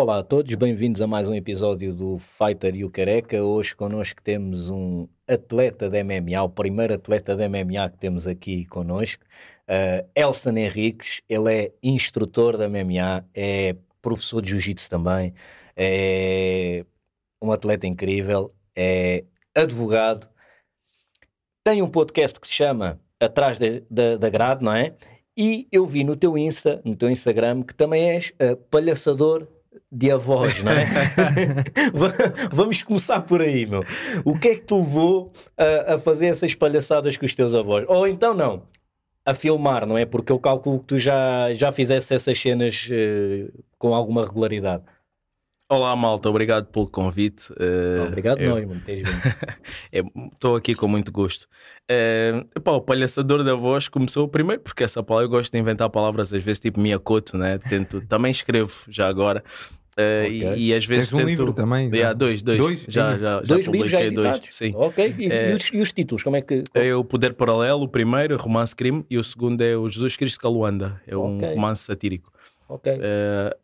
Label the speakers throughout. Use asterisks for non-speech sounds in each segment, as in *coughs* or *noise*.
Speaker 1: Olá a todos, bem-vindos a mais um episódio do Fighter e o Careca. Hoje connosco temos um atleta de MMA, o primeiro atleta de MMA que temos aqui connosco, uh, Elson Henriques. Ele é instrutor de MMA, é professor de Jiu-Jitsu também, é um atleta incrível, é advogado, tem um podcast que se chama Atrás da Grade, não é? E eu vi no teu Insta, no teu Instagram, que também és uh, palhaçador de avós, não é? *laughs* Vamos começar por aí, meu. O que é que te levou a, a, fazer essas palhaçadas com os teus avós? Ou então não, a filmar, não é? Porque eu calculo que tu já, já fizesse essas cenas uh, com alguma regularidade.
Speaker 2: Olá, malta, obrigado pelo convite.
Speaker 1: Uh, obrigado, eu... nós, mano. *laughs*
Speaker 2: Estou aqui com muito gosto. Uh, epá, o palhaçador da voz começou primeiro porque essa palavra eu gosto de inventar palavras às vezes tipo miacoto, né? Tento, também escrevo já agora. Uh, okay. e, e, às vezes
Speaker 3: Tens
Speaker 2: tento.
Speaker 3: Um livro também?
Speaker 2: Yeah, dois, dois. dois? Já, já,
Speaker 1: dois
Speaker 2: já
Speaker 1: livros já
Speaker 2: dois. Sim.
Speaker 1: Ok. E, é, e, os, e, os, títulos? Como é que.
Speaker 2: É o Poder Paralelo, o primeiro, Romance Crime, e o segundo é o Jesus Cristo Caluanda. É um okay. romance satírico.
Speaker 1: Ok. Uh,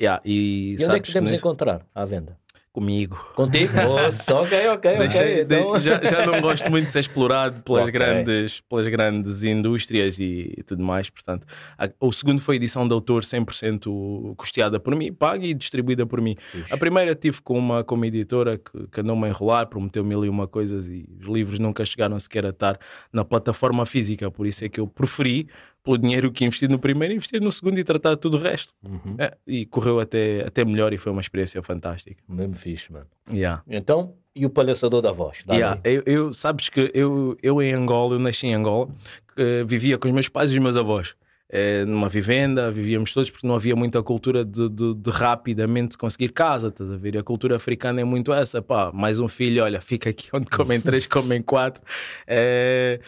Speaker 2: yeah, e,
Speaker 1: e onde é que podemos encontrar à venda?
Speaker 2: Comigo.
Speaker 1: Contigo? *laughs* Nossa, ok, ok,
Speaker 2: Deixei,
Speaker 1: ok. Então...
Speaker 2: já, já não gosto muito de ser explorado pelas, okay. grandes, pelas grandes indústrias e, e, tudo mais. Portanto, a, o segundo foi edição de autor 100% custeada por mim, paga e distribuída por mim. Ixi. A primeira tive com uma, com uma editora que, que andou-me a enrolar, prometeu mil e uma coisas e os livros nunca chegaram sequer a estar na plataforma física. Por isso é que eu preferi pelo dinheiro que investi no primeiro, investir no segundo e tratar tudo o resto. Uhum. É, e correu até, até melhor e foi uma experiência fantástica.
Speaker 1: Mesmo fixe, mano.
Speaker 2: Yeah.
Speaker 1: Então, e o palhaçador da voz?
Speaker 2: Yeah. Eu, eu, sabes que eu, eu em Angola, eu nasci em Angola, uh, vivia com os meus pais e os meus avós. Uh, numa vivenda, vivíamos todos porque não havia muita cultura de, de, de, rapidamente conseguir casa, estás a ver? E a cultura africana é muito essa, pá, mais um filho, olha, fica aqui onde comem três, *laughs* comem quatro. Uh,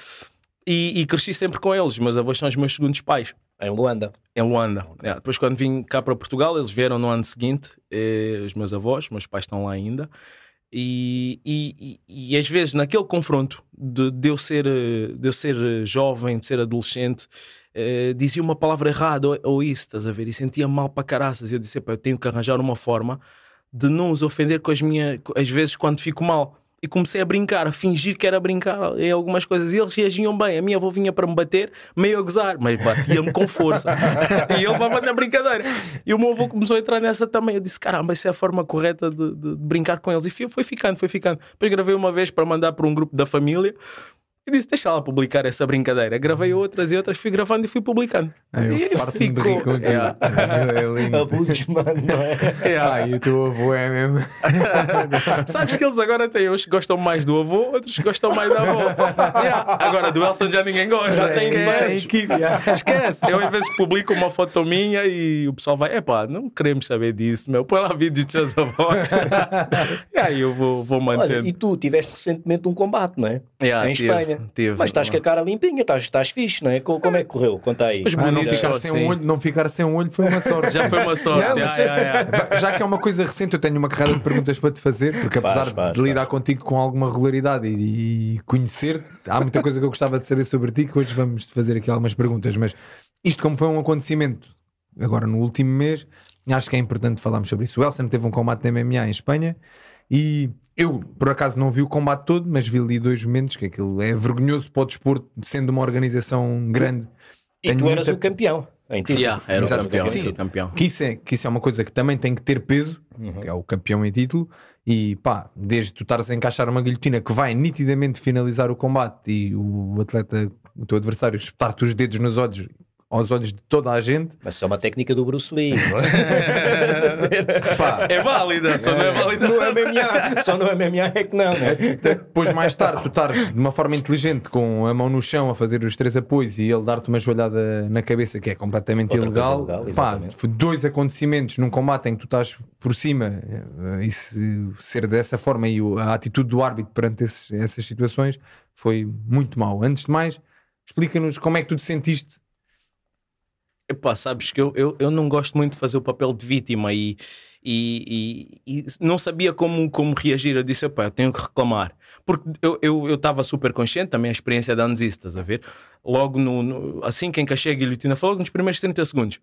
Speaker 2: e, e, cresci sempre com eles. Meus avós são os meus segundos pais.
Speaker 1: Em Luanda.
Speaker 2: Em Luanda. É. Depois, quando vim cá para Portugal, eles vieram no ano seguinte, eh, os meus avós, meus pais estão lá ainda. E, e, e, e às vezes, naquele confronto de, de, eu ser, de eu ser jovem, de ser adolescente, eh, dizia uma palavra errada ou, ou, isso, estás a ver? E sentia mal para caraças. E eu disse: eu tenho que arranjar uma forma de não os ofender com as minhas. Às vezes, quando fico mal e comecei a brincar, a fingir que era brincar em algumas coisas. E eles reagiam bem. A minha avó vinha para me bater, meio a gozar, mas batia-me com força. *laughs* e ele levava na brincadeira. E o meu avô começou a entrar nessa também. Eu disse: caramba, essa é a forma correta de, de, de brincar com eles. E foi ficando, foi ficando. Depois gravei uma vez para mandar para um grupo da família. E disse: Deixa lá publicar essa brincadeira. Gravei outras e outras, fui gravando e fui publicando.
Speaker 3: Eu e ficou. Yeah. é, é *laughs* lindo.
Speaker 1: Abusos, mano, não é?
Speaker 3: Yeah. Ah, e o teu avô é mesmo. *laughs*
Speaker 2: Sabes que eles agora têm uns que gostam mais do avô, outros que gostam mais da avó. Yeah. Agora do Elson já ninguém gosta. Já tem Esquece.
Speaker 3: equipe. Yeah.
Speaker 2: Esquece. Eu às vezes publico uma foto minha e o pessoal vai: Epá, não queremos saber disso, meu. Põe lá vídeo dos seus avós. *laughs* e aí eu vou, vou mantendo. Olha,
Speaker 1: e tu tiveste recentemente um combate, não é? Em tive.
Speaker 2: Tive.
Speaker 1: Mas estás com a cara limpinha, estás, estás fixe, não é? Como, como é que correu? Conta aí.
Speaker 3: Mas ah, não, ficar sem um olho, não ficar sem um olho foi uma sorte.
Speaker 2: Já foi uma *laughs* sorte. Não, yeah, yeah,
Speaker 3: Já que é uma coisa recente, eu tenho uma carrada de perguntas para te fazer, porque apesar faz, faz, de lidar faz. contigo com alguma regularidade e, e conhecer, há muita coisa que eu gostava de saber sobre ti, que hoje vamos fazer aqui algumas perguntas. Mas isto, como foi um acontecimento agora no último mês, acho que é importante falarmos sobre isso. O Elson teve um combate de MMA em Espanha e eu, por acaso, não vi o combate todo, mas vi ali dois momentos que aquilo é vergonhoso para o desporto, sendo uma organização grande.
Speaker 1: E Tenho tu eras muita... o campeão.
Speaker 2: Em título. Yeah, era Exato. o campeão. Sim, campeão.
Speaker 3: Que, isso é, que isso é uma coisa que também tem que ter peso, uhum. que é o campeão em título, e pá, desde tu estares a encaixar uma guilhotina que vai nitidamente finalizar o combate e o atleta, o teu adversário, espetar-te os dedos nos olhos aos olhos de toda a gente.
Speaker 1: Mas isso é uma técnica do Bruce Lee. é? *laughs*
Speaker 2: é válida, só não é válida.
Speaker 1: No MMA, só no MMA é que não. Né?
Speaker 3: Depois, mais tarde, tu estares de uma forma inteligente com a mão no chão a fazer os três apoios e ele dar-te uma joelhada na cabeça que é completamente Outra ilegal. ilegal Pá, dois acontecimentos num combate em que tu estás por cima eh, e se ser dessa forma e a atitude do árbitro perante esses, essas situações foi muito mau. Antes de mais, explica-nos como é que tu te sentiste
Speaker 2: Epá, sabes que eu, eu, eu não gosto muito de fazer o papel de vítima e, e, e, e não sabia como, como reagir. Eu disse, epá, eu tenho que reclamar. Porque eu estava eu, eu super consciente, também a experiência da Anzis, estás a ver? Logo, no, no, assim que encaixei a guilhotina, foi logo nos primeiros 30 segundos.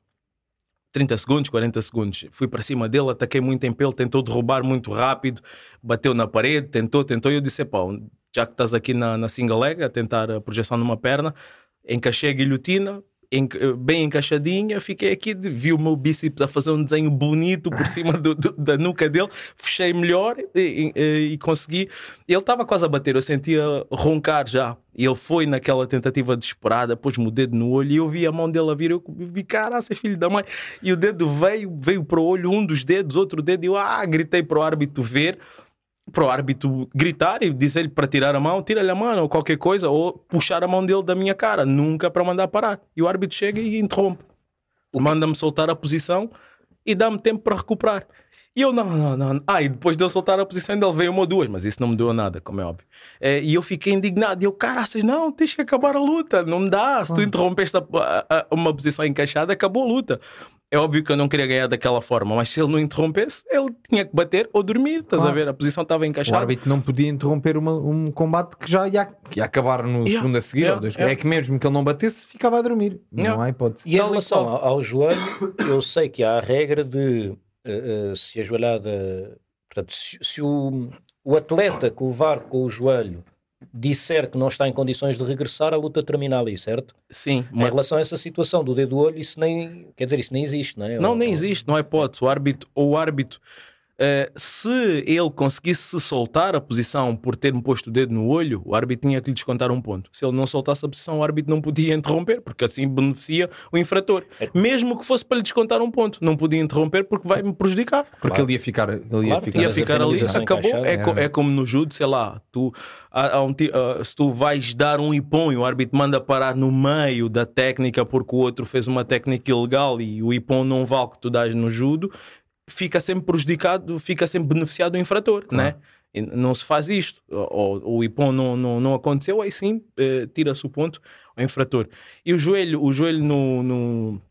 Speaker 2: 30 segundos, 40 segundos. Fui para cima dele, ataquei muito em pelo, tentou derrubar muito rápido, bateu na parede, tentou, tentou. E eu disse: pá, já que estás aqui na, na single leg, a tentar a projeção numa perna, encaixei a guilhotina, bem encaixadinha, fiquei aqui, vi o meu bíceps a fazer um desenho bonito por cima do, do, da nuca dele, fechei melhor e, e, e consegui. Ele estava quase a bater, eu sentia roncar já. Ele foi naquela tentativa desesperada, pôs-me o dedo no olho e eu vi a mão dele a vir. Eu vi, caraca, filho da mãe. E o dedo veio, veio para o olho, um dos dedos, outro dedo, e eu ah, gritei para o árbitro ver para o árbitro gritar e dizer-lhe para tirar a mão, tira-lhe a mão ou qualquer coisa, ou puxar a mão dele da minha cara, nunca para mandar parar. E o árbitro chega e interrompe. Manda-me soltar a posição e dá-me tempo para recuperar. E eu, não, não, não. Ah, e depois de eu soltar a posição, ele veio uma ou duas, mas isso não me deu nada, como é óbvio. É, e eu fiquei indignado. E eu, caraças, não, tens que acabar a luta. Não dá. Se tu interrompeste a, a, a, uma posição encaixada, acabou a luta. É óbvio que eu não queria ganhar daquela forma, mas se ele não interrompesse, ele tinha que bater ou dormir. Estás claro. a ver? A posição estava encaixada.
Speaker 3: O árbitro não podia interromper uma, um combate que já ia, ia acabar no yeah. segundo a seguir. Yeah. Yeah. É que mesmo que ele não batesse, ficava a dormir. Não há hipótese.
Speaker 1: E em relação ao, ao joelho, eu sei que há a regra de uh, uh, se a joelhada. Portanto, se, se o, o atleta que o VAR com o joelho disser que não está em condições de regressar, a luta termina ali, certo?
Speaker 2: Sim.
Speaker 1: Mas... Em relação a essa situação do dedo do olho, isso nem, quer dizer, isso nem existe, não é?
Speaker 2: Não, nem existe, não é hipótese. O árbitro, ou o árbitro Uh, se ele conseguisse soltar a posição por ter-me posto o dedo no olho, o árbitro tinha que lhe descontar um ponto. Se ele não soltasse a posição, o árbitro não podia interromper, porque assim beneficia o infrator. É. Mesmo que fosse para lhe descontar um ponto, não podia interromper porque vai me prejudicar.
Speaker 3: Porque claro. ele ia ficar, ele ia
Speaker 2: claro,
Speaker 3: ficar,
Speaker 2: ia ficar ali, acabou. É, co é, como no judo, sei lá, tu, há, há um, uh, se tu vais dar um ipom e o árbitro manda parar no meio da técnica porque o outro fez uma técnica ilegal e o ipom não vale que tu dás no judo, fica sempre prejudicado, fica sempre beneficiado o infrator, claro. né? E não se faz isto, ou o IPON não, não, não aconteceu, aí sim eh, tira-se o ponto ao infrator. E o joelho, o joelho no, no,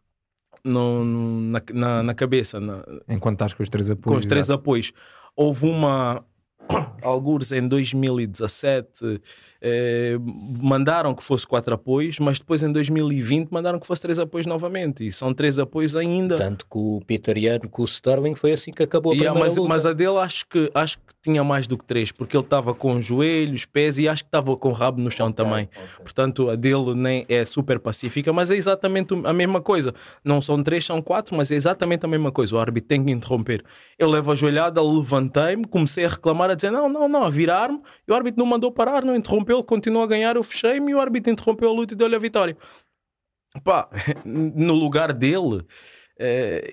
Speaker 2: no na, na, na, cabeça. Na,
Speaker 3: Enquanto estás com os três apoios.
Speaker 2: Com os três apoios. Houve uma, *coughs* alguns em 2017 eh, mandaram que fosse quatro apoios, mas depois em 2020 mandaram que fosse três apoios novamente. E são três apoios ainda.
Speaker 1: Tanto que o Peter Yan, com o Sterling, foi assim que acabou a yeah,
Speaker 2: mas,
Speaker 1: luta.
Speaker 2: mas a dele acho que, acho que tinha mais do que três, porque ele estava com joelhos, pés e acho que estava com o rabo no chão okay, também. Okay. Portanto, a dele nem é super pacífica, mas é exatamente a mesma coisa. Não são três, são quatro, mas é exatamente a mesma coisa. O árbitro tem que interromper. Eu levo a joelhada, levantei-me, comecei a reclamar, a dizer não, não, não, virar-me, e o árbitro não mandou parar, não interrompeu, continuou a ganhar, eu fechei-me e o árbitro interrompeu a luta e deu-lhe a vitória. Pá, *laughs* no lugar dele,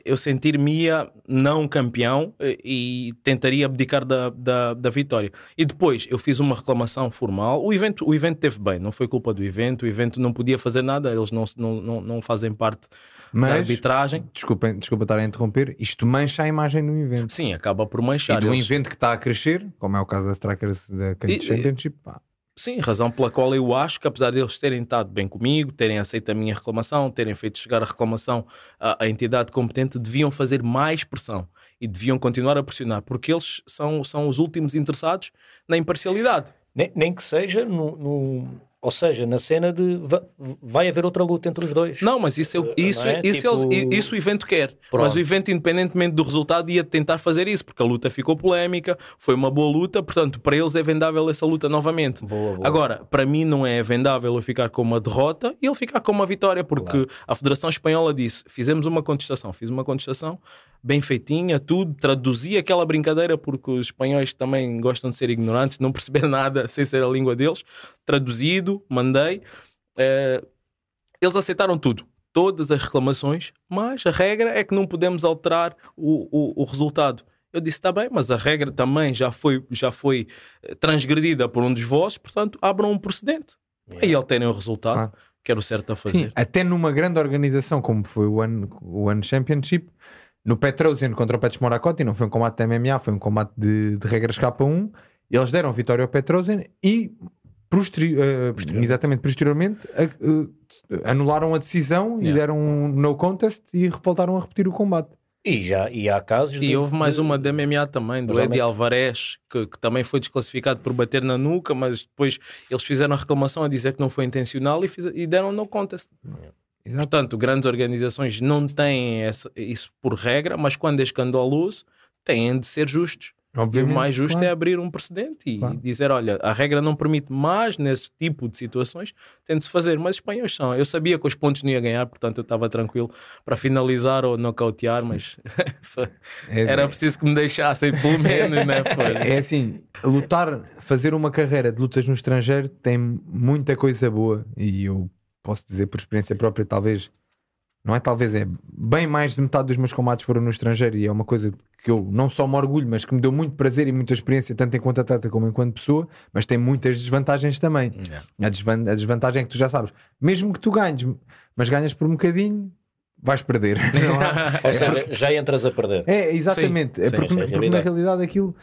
Speaker 2: eu sentir-me-ia não campeão eh, e tentaria abdicar da, da, da, vitória. E depois eu fiz uma reclamação formal. O evento, o evento teve bem, não foi culpa do evento. O evento não podia fazer nada, eles não, não, não, não fazem parte Mas, da arbitragem.
Speaker 3: Desculpa, desculpa estar a interromper, isto mancha a imagem do evento.
Speaker 2: Sim, acaba por manchar.
Speaker 3: E de um evento que está a crescer, como é o caso da Strikers da Cage Championship, pá.
Speaker 2: Sim, razão pela qual eu acho que, apesar deles terem estado bem comigo, terem aceito a minha reclamação, terem feito chegar a reclamação à, à entidade competente, deviam fazer mais pressão e deviam continuar a pressionar, porque eles são, são os últimos interessados na imparcialidade.
Speaker 1: Nem, nem que seja no ou seja, na cena de vai haver outra luta entre os dois.
Speaker 2: Não, mas isso, eu, isso, é? isso, tipo... eles, isso o evento quer. Pronto. Mas o evento, independentemente do resultado, ia tentar fazer isso, porque a luta ficou polémica, foi uma boa luta, portanto, para eles é vendável essa luta novamente.
Speaker 1: Boa, boa.
Speaker 2: Agora, para mim não é vendável eu ficar com uma derrota e ele ficar com uma vitória, porque claro. a Federação Espanhola disse: fizemos uma contestação, fiz uma contestação, bem feitinha, tudo, traduzi aquela brincadeira, porque os espanhóis também gostam de ser ignorantes, não perceber *laughs* nada sem ser a língua deles, traduzido, mandei. Uh, eles aceitaram tudo, todas as reclamações, mas a regra é que não podemos alterar o, o, o resultado. Eu disse, está bem, mas a regra também já foi, já foi eh, transgredida por um dos vossos, portanto, abram um precedente. Yeah. Aí alterem o resultado, ah. que era o certo a fazer. Sim,
Speaker 3: até numa grande organização como foi o One, o One Championship, no Petrosian contra o Petros Moracotti, não foi um combate de MMA, foi um combate de, de regras K1. Eles deram vitória ao Petrosian e posteri uh, posterior. exatamente posteriormente uh, anularam a decisão yeah. e deram um no contest e voltaram a repetir o combate.
Speaker 1: E já e há casos.
Speaker 2: E de, houve mais de... uma da MMA também, do Eddie Alvarez, que, que, também foi desclassificado por bater na nuca, mas depois eles fizeram a reclamação a dizer que não foi intencional e, fiz, e deram no contest. Yeah. Exato. Portanto, grandes organizações não têm essa, isso por regra, mas quando é escandaloso, têm de ser justos. Obviamente, o mais justo claro. é abrir um precedente e claro. dizer: olha, a regra não permite mais nesse tipo de situações, tem de se fazer. Mas os espanhóis são. Eu sabia que os pontos não ia ganhar, portanto eu estava tranquilo para finalizar ou nocautear, mas *laughs* é, era preciso que me deixassem, pelo *laughs* menos, né?
Speaker 3: É, é assim: lutar, fazer uma carreira de lutas no estrangeiro tem muita coisa boa e eu posso dizer por experiência própria, talvez não é talvez, é bem mais de metade dos meus combates foram no estrangeiro e é uma coisa que eu não só me orgulho, mas que me deu muito prazer e muita experiência, tanto enquanto atleta como enquanto pessoa, mas tem muitas desvantagens também. Yeah. A, desvan a desvantagem é que tu já sabes, mesmo que tu ganhes, mas ganhas por um bocadinho, vais perder. *laughs*
Speaker 1: Ou seja, já entras a perder.
Speaker 3: É, exatamente. Sim, é porque, sim, é porque na realidade aquilo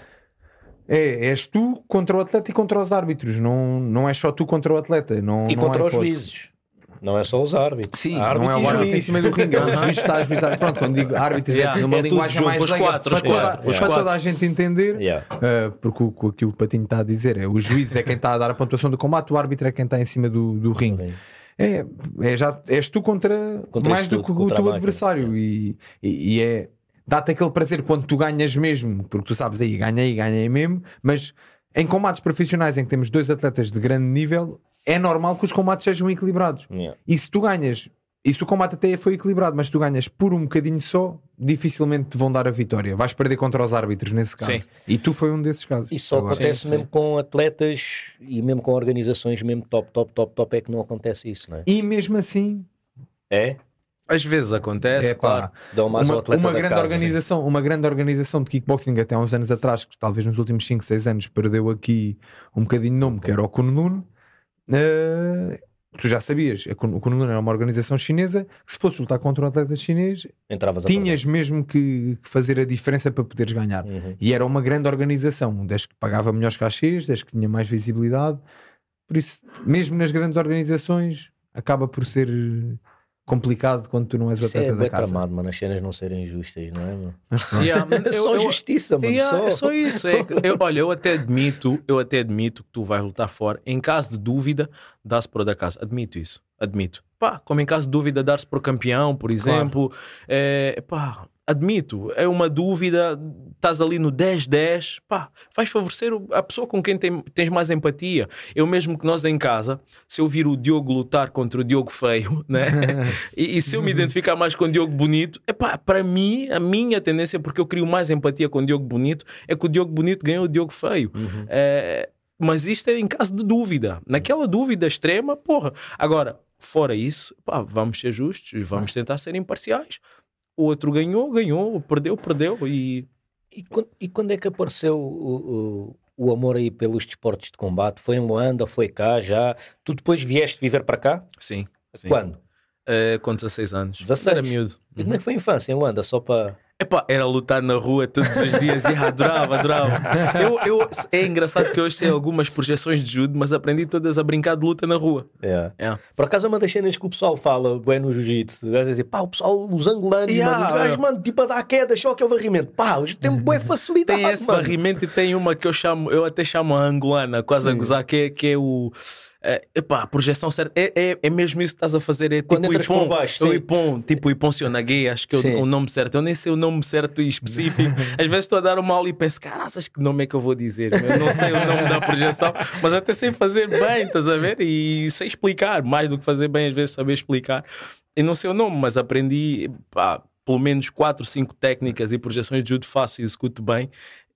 Speaker 3: é, és tu contra o atleta e contra os árbitros, não, não é só tu contra o atleta. Não,
Speaker 1: e
Speaker 3: não
Speaker 1: contra os juízes. Não é só os árbitros.
Speaker 3: Sim, árbitro não é o árbitro em cima do ringue, é o juiz que está a juizar. Pronto, quando digo árbitros é yeah, é numa é linguagem mais legal quatro, para, toda, quatro, para toda a gente entender, yeah. uh, porque o, o que o Patinho está a dizer é o juiz é quem está a dar a pontuação do combate, o árbitro é quem está em cima do, do ringue. É, é já, és tu contra, contra mais do que o teu adversário e, e, e é dá-te aquele prazer quando tu ganhas mesmo, porque tu sabes aí, ganhei, ganhei mesmo, mas em combates profissionais em que temos dois atletas de grande nível, é normal que os combates sejam equilibrados. Yeah. E se tu ganhas, e se o combate até foi equilibrado, mas tu ganhas por um bocadinho só, dificilmente te vão dar a vitória. Vais perder contra os árbitros nesse caso. Sim. E tu foi um desses casos.
Speaker 1: Isso só Agora. acontece sim, mesmo sim. com atletas e mesmo com organizações mesmo top, top, top, top, é que não acontece isso, não é?
Speaker 3: E mesmo assim...
Speaker 1: É?
Speaker 2: Às vezes acontece, é, claro.
Speaker 3: uma, uma grande casa, organização, uma grande organização de kickboxing até há uns anos atrás, que talvez nos últimos 5, 6 anos perdeu aqui um bocadinho de nome, que era o Kunlun. Uh, tu já sabias, o Kunlun era uma organização chinesa que se fosse lutar contra um atleta chinês Entravas tinhas mesmo que, fazer a diferença para poderes ganhar. Uhum. E era uma grande organização, desde que pagava melhores cachês, desde que tinha mais visibilidade. Por isso, mesmo nas grandes organizações, acaba por ser complicado quando tu não és o atleta é da casa.
Speaker 1: tramado, mano, as cenas não serem justas, não é, mano? *laughs* Yeah, é só eu, justiça, mano.
Speaker 2: Yeah,
Speaker 1: só.
Speaker 2: É só isso. É, eu, olha, eu até admito, eu até admito que tu vais lutar fora. Em caso de dúvida, dá-se por da casa. Admito isso. Admito. Pá, como em caso de dúvida, dar-se por campeão, por exemplo. Claro. É, pá, admito, é uma dúvida, estás ali no 10-10, pá, vais favorecer a pessoa com quem tem, tens mais empatia. Eu mesmo que nós em casa, se eu vir o Diogo lutar contra o Diogo feio, *laughs* né? e, e, se eu me identificar mais com o Diogo bonito, é pá, para mim, a minha tendência, porque eu crio mais empatia com o Diogo bonito, é que o Diogo bonito ganhou o Diogo feio. Uhum. É, mas isto é em caso de dúvida. Naquela dúvida extrema, porra. Agora, fora isso, pá, vamos ser justos e vamos tentar ser imparciais o outro ganhou, ganhou, perdeu, perdeu. E,
Speaker 1: e, e quando é que apareceu o, o, o, amor aí pelos desportos de combate? Foi em Luanda, foi cá já? Tu depois vieste viver para cá?
Speaker 2: Sim. sim.
Speaker 1: Quando?
Speaker 2: Uh, com 16 anos.
Speaker 1: 16?
Speaker 2: Era miúdo.
Speaker 1: E como é que foi a infância em Luanda? Só para.
Speaker 2: Epá, era lutar na rua todos os dias e adorava, adorava. Eu, eu, é engraçado que hoje sei algumas projeções de judo, mas aprendi todas a brincar de luta na rua.
Speaker 1: É. é. Por acaso é uma das cenas que o pessoal fala bem no jiu-jitsu. dizer, pá, o pessoal, os angolanos, yeah, mano, os gajos, mano, tipo a dar queda, só aquele varrimento. Pá, hoje tem boa facilidade.
Speaker 2: Tem esse
Speaker 1: mano.
Speaker 2: varrimento e tem uma que eu chamo, eu até chamo a angolana, quase Sim. a gozar, que é, que é o é, epá, a projeção certa é, é, é mesmo isso que estás a fazer. É tipo Ipon, baixo, o Ipon, tipo Ipon Sionaguei, acho que é o, o, nome certo. Eu nem sei o nome certo e específico. *laughs* Às vezes estou a dar uma aula e penso, cara, acho que nome é que eu vou dizer? Eu não sei o nome da projeção, *laughs* mas até sei fazer bem, estás a ver? E sei explicar, mais do que fazer bem, às vezes saber explicar. E não sei o nome, mas aprendi pá, pelo menos 4, 5 técnicas e projeções de judo fácil e executo bem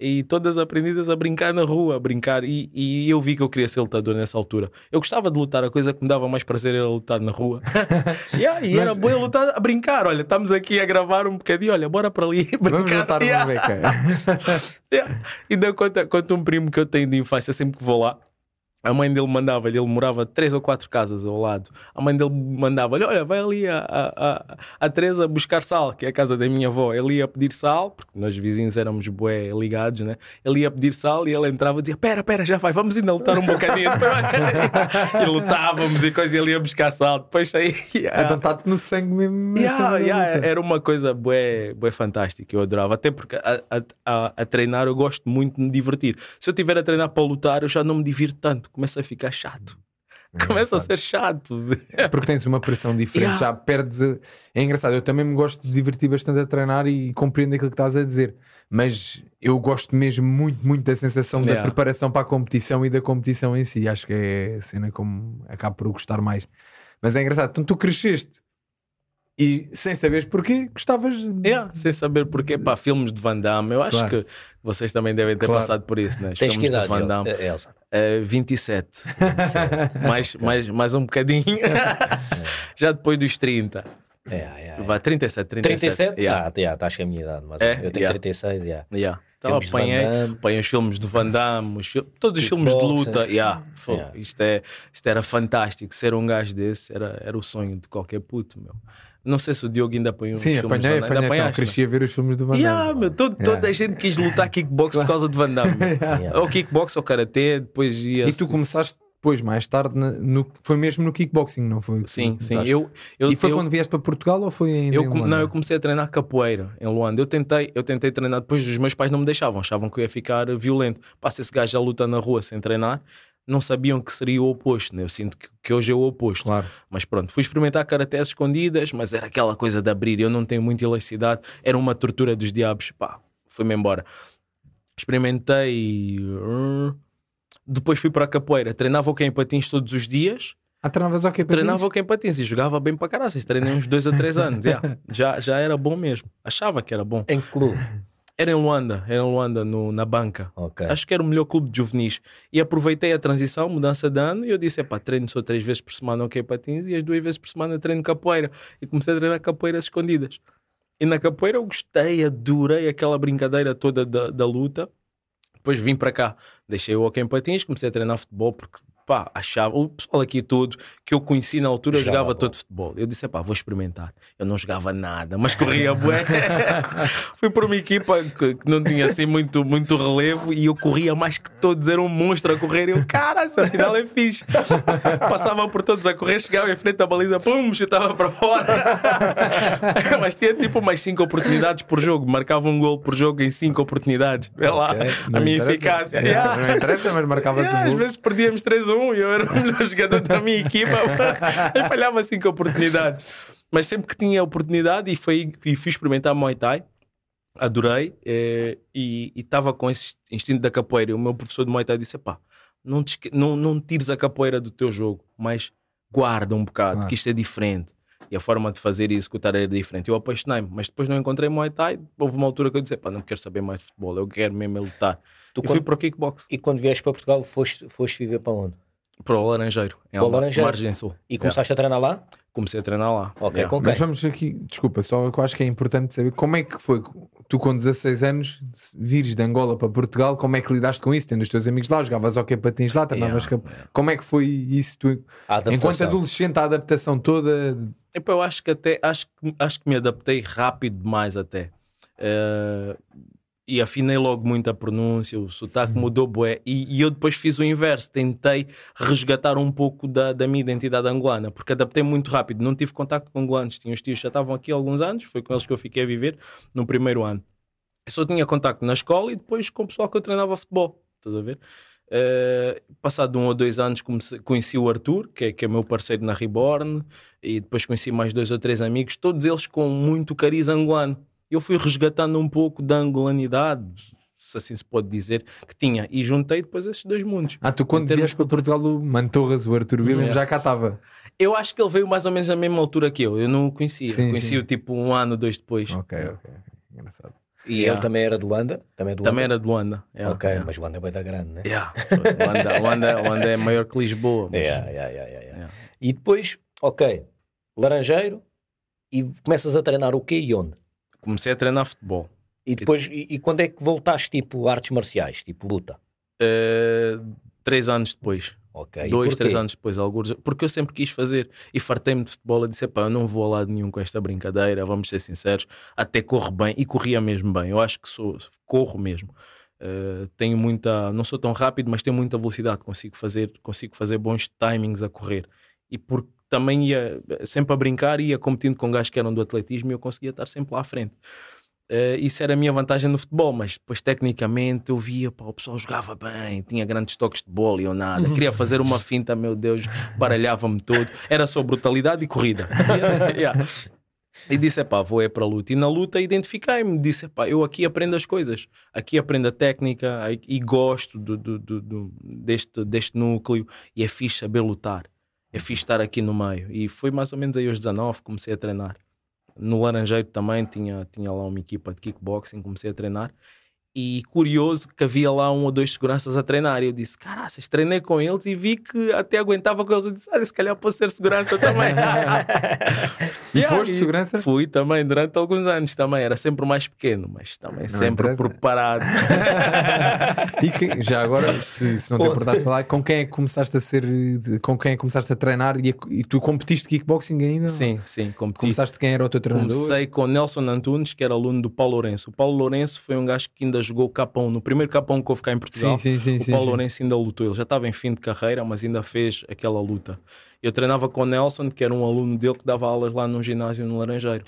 Speaker 2: e todas aprendidas a brincar na rua, a brincar. E, e, eu vi que eu queria ser lutador nessa altura. Eu gostava de lutar, a coisa que me dava mais prazer era lutar na rua. *laughs* yeah, e Mas... era bom lutar a brincar. Olha, estamos aqui a gravar um bocadinho, olha, bora para ali *laughs*
Speaker 3: brincar. Vamos lutar yeah. *laughs*
Speaker 2: yeah. Ainda conta, conta um primo que eu tenho de infância, sempre que vou lá a mãe dele mandava-lhe, ele morava três ou quatro casas ao lado. A mãe dele mandava-lhe: Olha, vai ali a, a, a, Teresa buscar sal, que é a casa da minha avó. Ele ia pedir sal, porque nós vizinhos éramos bué ligados, né? Ele ia pedir sal e ele entrava e dizia: Pera, pera, já vai, vamos ainda lutar um bocadinho. *laughs* e lutávamos e coisa, e ele ia buscar sal. Depois aí.
Speaker 3: Yeah. Então está no sangue mesmo.
Speaker 2: Yeah, yeah, era uma coisa bué, bué fantástica, eu adorava. Até porque a, a, a treinar eu gosto muito de me divertir. Se eu estiver a treinar para lutar, eu já não me divirto tanto começa a ficar chato. Começa a ser chato.
Speaker 3: Porque tens uma pressão diferente, yeah. já perdes. A... É engraçado, eu também me gosto de divertir bastante a treinar e compreendo aquilo que estás a dizer. Mas eu gosto mesmo muito, muito da sensação yeah. da preparação para a competição e da competição em si. Acho que é a cena como acabo por gostar mais. Mas é engraçado, então tu cresceste e sem saberes porquê, gostavas.
Speaker 2: Yeah, sem saber porquê, pá, filmes de Van Damme, eu acho claro. que vocês também devem ter claro. passado por isso, né?
Speaker 1: Tens
Speaker 2: filmes
Speaker 1: idade,
Speaker 2: de Van Damme.
Speaker 1: Elsa?
Speaker 2: Uh, 27. 27. mais, mais, mais um bocadinho. *laughs* *laughs* Já depois dos 30.
Speaker 1: É, é,
Speaker 2: é. Vai, 37, 37.
Speaker 1: 37? Yeah. Ah, yeah, tá, acho que é a minha idade, mas é, eu tenho yeah. 36, yeah.
Speaker 2: Yeah. Então apanhei, apanhei os filmes de Van Damme, os todos os filmes de luta. Yeah, yeah. Isto, é, isto era fantástico. Ser um gajo desse era, era o sonho de qualquer puto, meu. Não sei se o Diogo ainda apanhou
Speaker 3: Sim,
Speaker 2: os
Speaker 3: apanhei,
Speaker 2: filmes
Speaker 3: apanhei, então, cresci a ver os filmes do Van Damme.
Speaker 2: Yeah, meu, todo, yeah. Toda a gente quis lutar kickbox por causa de Van Damme. yeah. Ou kickbox ou karatê, depois ia...
Speaker 3: E tu começaste depois, mais tarde, no, foi mesmo no kickboxing, não foi?
Speaker 2: Sim, sim. Eu, eu,
Speaker 3: e foi
Speaker 2: eu,
Speaker 3: quando vieste para Portugal ou foi ainda
Speaker 2: eu, Não, eu comecei a treinar capoeira em Luanda. Eu tentei, eu tentei treinar, depois os meus pais não me deixavam, achavam que eu ia ficar violento. Passa esse gajo a luta na rua sem treinar, não sabiam que seria o oposto. Né? Eu sinto que, que hoje é o oposto.
Speaker 3: Claro.
Speaker 2: Mas pronto, fui experimentar karaté escondidas, mas era aquela coisa de abrir. Eu não tenho muita elasticidade, era uma tortura dos diabos. Pá, fui-me embora. Experimentei. Uh, depois fui para a capoeira, treinava o quem patins todos os dias.
Speaker 3: Ah, treinavas o quem patins?
Speaker 2: Treinava o quem patins e jogava bem para caralho. Treinei uns dois ou três anos. *laughs* yeah. já, já era bom mesmo. Achava que era bom.
Speaker 1: Em clube?
Speaker 2: Era em Luanda, era em Luanda, no, na banca.
Speaker 1: Okay.
Speaker 2: Acho que era o melhor clube de juvenis. E aproveitei a transição, mudança de ano, e eu disse: pá, treino só três vezes por semana ok patins e as duas vezes por semana treino capoeira. E comecei a treinar capoeiras escondidas. E na capoeira eu gostei, adorei aquela brincadeira toda da, da luta. Depois vim para cá, deixei o hockey em patins, comecei a treinar futebol porque pá, achava, o pessoal aqui todo que eu conheci na altura jogava, jogava todo futebol. Eu disse, pá, vou experimentar. Eu não jogava nada, mas corria *laughs* bué. *laughs* Fui para uma equipa que, não tinha assim muito, muito relevo e eu corria mais que todos, era um monstro a correr. E eu, cara, essa final é fixe. *laughs* Passava por todos a correr, chegava em frente da baliza, pum, chutava para fora. mas tinha tipo umas 5 oportunidades por jogo, marcava um gol por jogo em 5 oportunidades. Vê lá okay. a minha eficácia.
Speaker 3: Yeah. Não interessa, mas marcava yeah,
Speaker 2: um Às vezes perdíamos 3 1 e eu era o melhor *laughs* jogador da minha equipa. eu falhava 5 oportunidades. Mas sempre que tinha oportunidade e, foi, e fui experimentar Muay Thai, adorei eh, e estava com esse instinto da capoeira. E o meu professor de Muay Thai disse: pá, não, não, não tires a capoeira do teu jogo, mas guarda um bocado, claro. que isto é diferente. E a forma de fazer e executar era diferente. Eu apaixonei-me, mas depois não encontrei Muay Thai. Houve uma altura que eu disse: pá, não quero saber mais de futebol, eu quero mesmo lutar. Tu e quando... fui para o kickbox.
Speaker 1: E quando vieste para Portugal, foste, foste viver para onde?
Speaker 2: Para o Laranjeiro, em o Laranjeiro. Margem Sul.
Speaker 1: E começaste yeah. a treinar lá?
Speaker 2: Comecei a treinar lá.
Speaker 1: Ok, yeah.
Speaker 3: com Mas vamos aqui, desculpa, só que eu acho que é importante saber como é que foi tu com 16 anos vires de Angola para Portugal, como é que lidaste com isso? Tendo os teus amigos lá, jogavas ao que patins lá, treinavas yeah. Como é que foi isso? Tu... Enquanto adolescente, a adaptação toda.
Speaker 2: Eu acho que até acho, acho que me adaptei rápido demais até. Uh, e afinei logo muito a pronúncia, o sotaque uhum. mudou bué. E, e, eu depois fiz o inverso, tentei resgatar um pouco da, da minha identidade angolana, porque adaptei muito rápido, não tive contato com angolanos, tinha os tios já estavam aqui há alguns anos, foi com eles que eu fiquei a viver no primeiro ano. Eu só tinha contato na escola e depois com o pessoal que eu treinava futebol, estás a ver? Uh, passado um ou dois anos comecei, conheci o Arthur, que é, que é meu parceiro na Reborn, e depois conheci mais dois ou três amigos, todos eles com muito cariz angolano eu fui resgatando um pouco da angolanidade, se assim se pode dizer, que tinha. E juntei depois esses dois mundos.
Speaker 3: Ah, tu quando vieste para Portugal, o Mantorras, o Arthur Williams, é. já cá estava.
Speaker 2: Eu acho que ele veio mais ou menos na mesma altura que eu. Eu não o conhecia. Conheci-o tipo um ano, dois depois.
Speaker 3: Ok, ok. Engraçado.
Speaker 1: E yeah. ele também era de Luanda?
Speaker 2: Também, de também era de Luanda.
Speaker 1: Yeah, ok, yeah. mas Luanda é bem da grande, né?
Speaker 2: Yeah. Luanda, Luanda, Luanda é maior que Lisboa.
Speaker 1: Mas... Yeah, yeah, yeah, yeah. E depois, ok, Laranjeiro, e começas a treinar o quê e onde?
Speaker 2: Comecei a treinar futebol.
Speaker 1: E depois, e, e quando é que voltaste, tipo, artes marciais, tipo luta?
Speaker 2: Uh, três anos depois.
Speaker 1: Okay.
Speaker 2: Dois, três anos depois, alguns, porque eu sempre quis fazer e fartei-me de futebol. e disse: pá, eu não vou a lado nenhum com esta brincadeira, vamos ser sinceros. Até corro bem e corria mesmo bem. Eu acho que sou, corro mesmo. Uh, tenho muita, não sou tão rápido, mas tenho muita velocidade. Consigo fazer, consigo fazer bons timings a correr. E por também ia sempre a brincar e ia competindo com gajos que eram do atletismo e eu conseguia estar sempre lá à frente. Uh, isso era a minha vantagem no futebol, mas depois tecnicamente eu via, pá, o pessoal jogava bem, tinha grandes toques de bola e ou nada, queria fazer uma finta, meu Deus, baralhava-me todo, era só brutalidade e corrida. *laughs* yeah. E disse, pá, vou é para a luta. E na luta identifiquei-me, disse, pá, eu aqui aprendo as coisas, aqui aprendo a técnica e gosto do, do, do, deste, deste núcleo e é fixe saber lutar, é fixe estar aqui no meio. E foi mais ou menos aí aos 19 comecei a treinar. No Laranjeiro também tinha, tinha lá uma equipa de kickboxing, comecei a treinar e curioso que havia lá um ou dois seguranças a treinar. E eu disse: Caraças, treinei com eles e vi que até aguentava com eles. Eu disse: Olha, se calhar posso ser segurança também. *laughs*
Speaker 3: e yeah, foste segurança?
Speaker 2: Fui também durante alguns anos também. Era sempre mais pequeno, mas também não sempre preparado. *laughs*
Speaker 3: e que, já agora, se, se não te importaste falar, com quem é que começaste a ser, com quem é que começaste a treinar e, e tu competiste kickboxing ainda?
Speaker 2: Sim, sim, competi.
Speaker 3: Começaste quem era o teu treinador?
Speaker 2: Comecei com Nelson Antunes, que era aluno do Paulo Lourenço. O Paulo Lourenço foi um gajo que ainda jogou Capão, no primeiro Capão que houve cá em Portugal,
Speaker 3: sim, sim, sim,
Speaker 2: o Paulo Lourenço ainda lutou. Ele já estava em fim de carreira, mas ainda fez aquela luta. Eu treinava com o Nelson, que era um aluno dele que dava aulas lá num ginásio no Laranjeiro.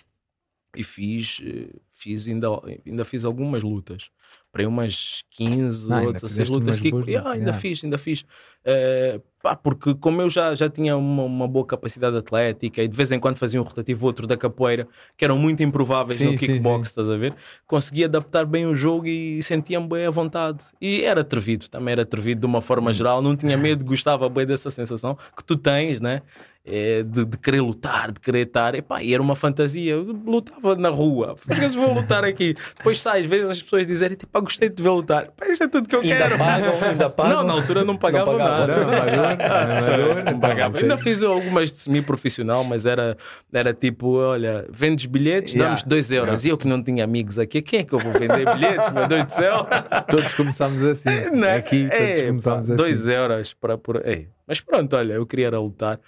Speaker 2: E fiz, eh, fiz ainda, ainda fiz algumas lutas para umas 15 ah, ou 16 lutas que yeah, ainda yeah. fiz, ainda fiz. Uh, pá, porque como eu já, já tinha uma, uma, boa capacidade atlética e de vez em quando fazia um rotativo outro da capoeira, que eram muito improváveis sim, no kickbox, estás a ver? Consegui adaptar bem o jogo e sentia-me bem à vontade. E era atrevido, também era atrevido de uma forma hum. geral, não tinha medo, gostava bem dessa sensação que tu tens, né? É, de, de, querer lutar, de querer estar. Epá, e era uma fantasia. Eu lutava na rua. Às vezes vou lutar aqui. Depois sai, às vezes as pessoas dizerem: tipo, gostei de ver lutar. Pá, isto é tudo que eu
Speaker 1: ainda
Speaker 2: quero.
Speaker 1: Pagam, ainda pagam.
Speaker 2: Não, na altura não pagava, não pagava nada. Não, não, não pagava. *laughs* Ainda fiz algumas de semi-profissional, mas era, era tipo: olha, vendes bilhetes, yeah. damos 2 euros. Yeah. E eu que não tinha amigos aqui, quem é que eu vou vender bilhetes? Meu Deus do céu.
Speaker 3: Todos começámos assim. Não, é? aqui, todos é, começámos assim.
Speaker 2: 2 euros para por. Ei. Mas pronto, olha, eu queria lutar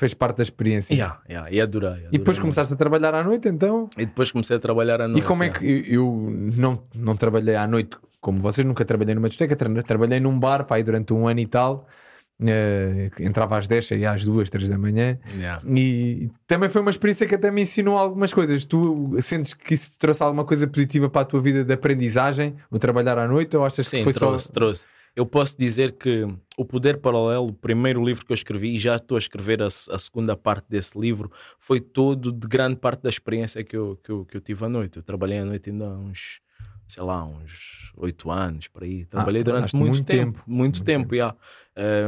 Speaker 3: fez parte da experiência.
Speaker 2: Yeah, yeah, e adorei, adorei.
Speaker 3: E depois começaste a trabalhar à noite, então?
Speaker 2: E depois comecei a trabalhar à noite.
Speaker 3: E como é que eu, não, não trabalhei à noite como vocês, nunca trabalhei numa discoteca, tra trabalhei num bar pá, aí durante um ano e tal. Uh, entrava às 10 e às 2, 3 da manhã
Speaker 2: yeah.
Speaker 3: e também foi uma experiência que até me ensinou algumas coisas. Tu sentes que isso trouxe alguma coisa positiva para a tua vida de aprendizagem, o trabalhar à noite, ou achas
Speaker 2: Sim,
Speaker 3: que foi
Speaker 2: trouxe,
Speaker 3: só.
Speaker 2: trouxe eu posso dizer que O Poder Paralelo, o primeiro livro que eu escrevi, e já estou a escrever a, a, segunda parte desse livro, foi todo de grande parte da experiência que eu, que eu, que eu tive à noite. Eu trabalhei à noite ainda há uns, sei lá, uns oito anos, por aí. Trabalhei ah, durante muito, muito, tempo, tempo, muito, muito tempo, tempo. Yeah.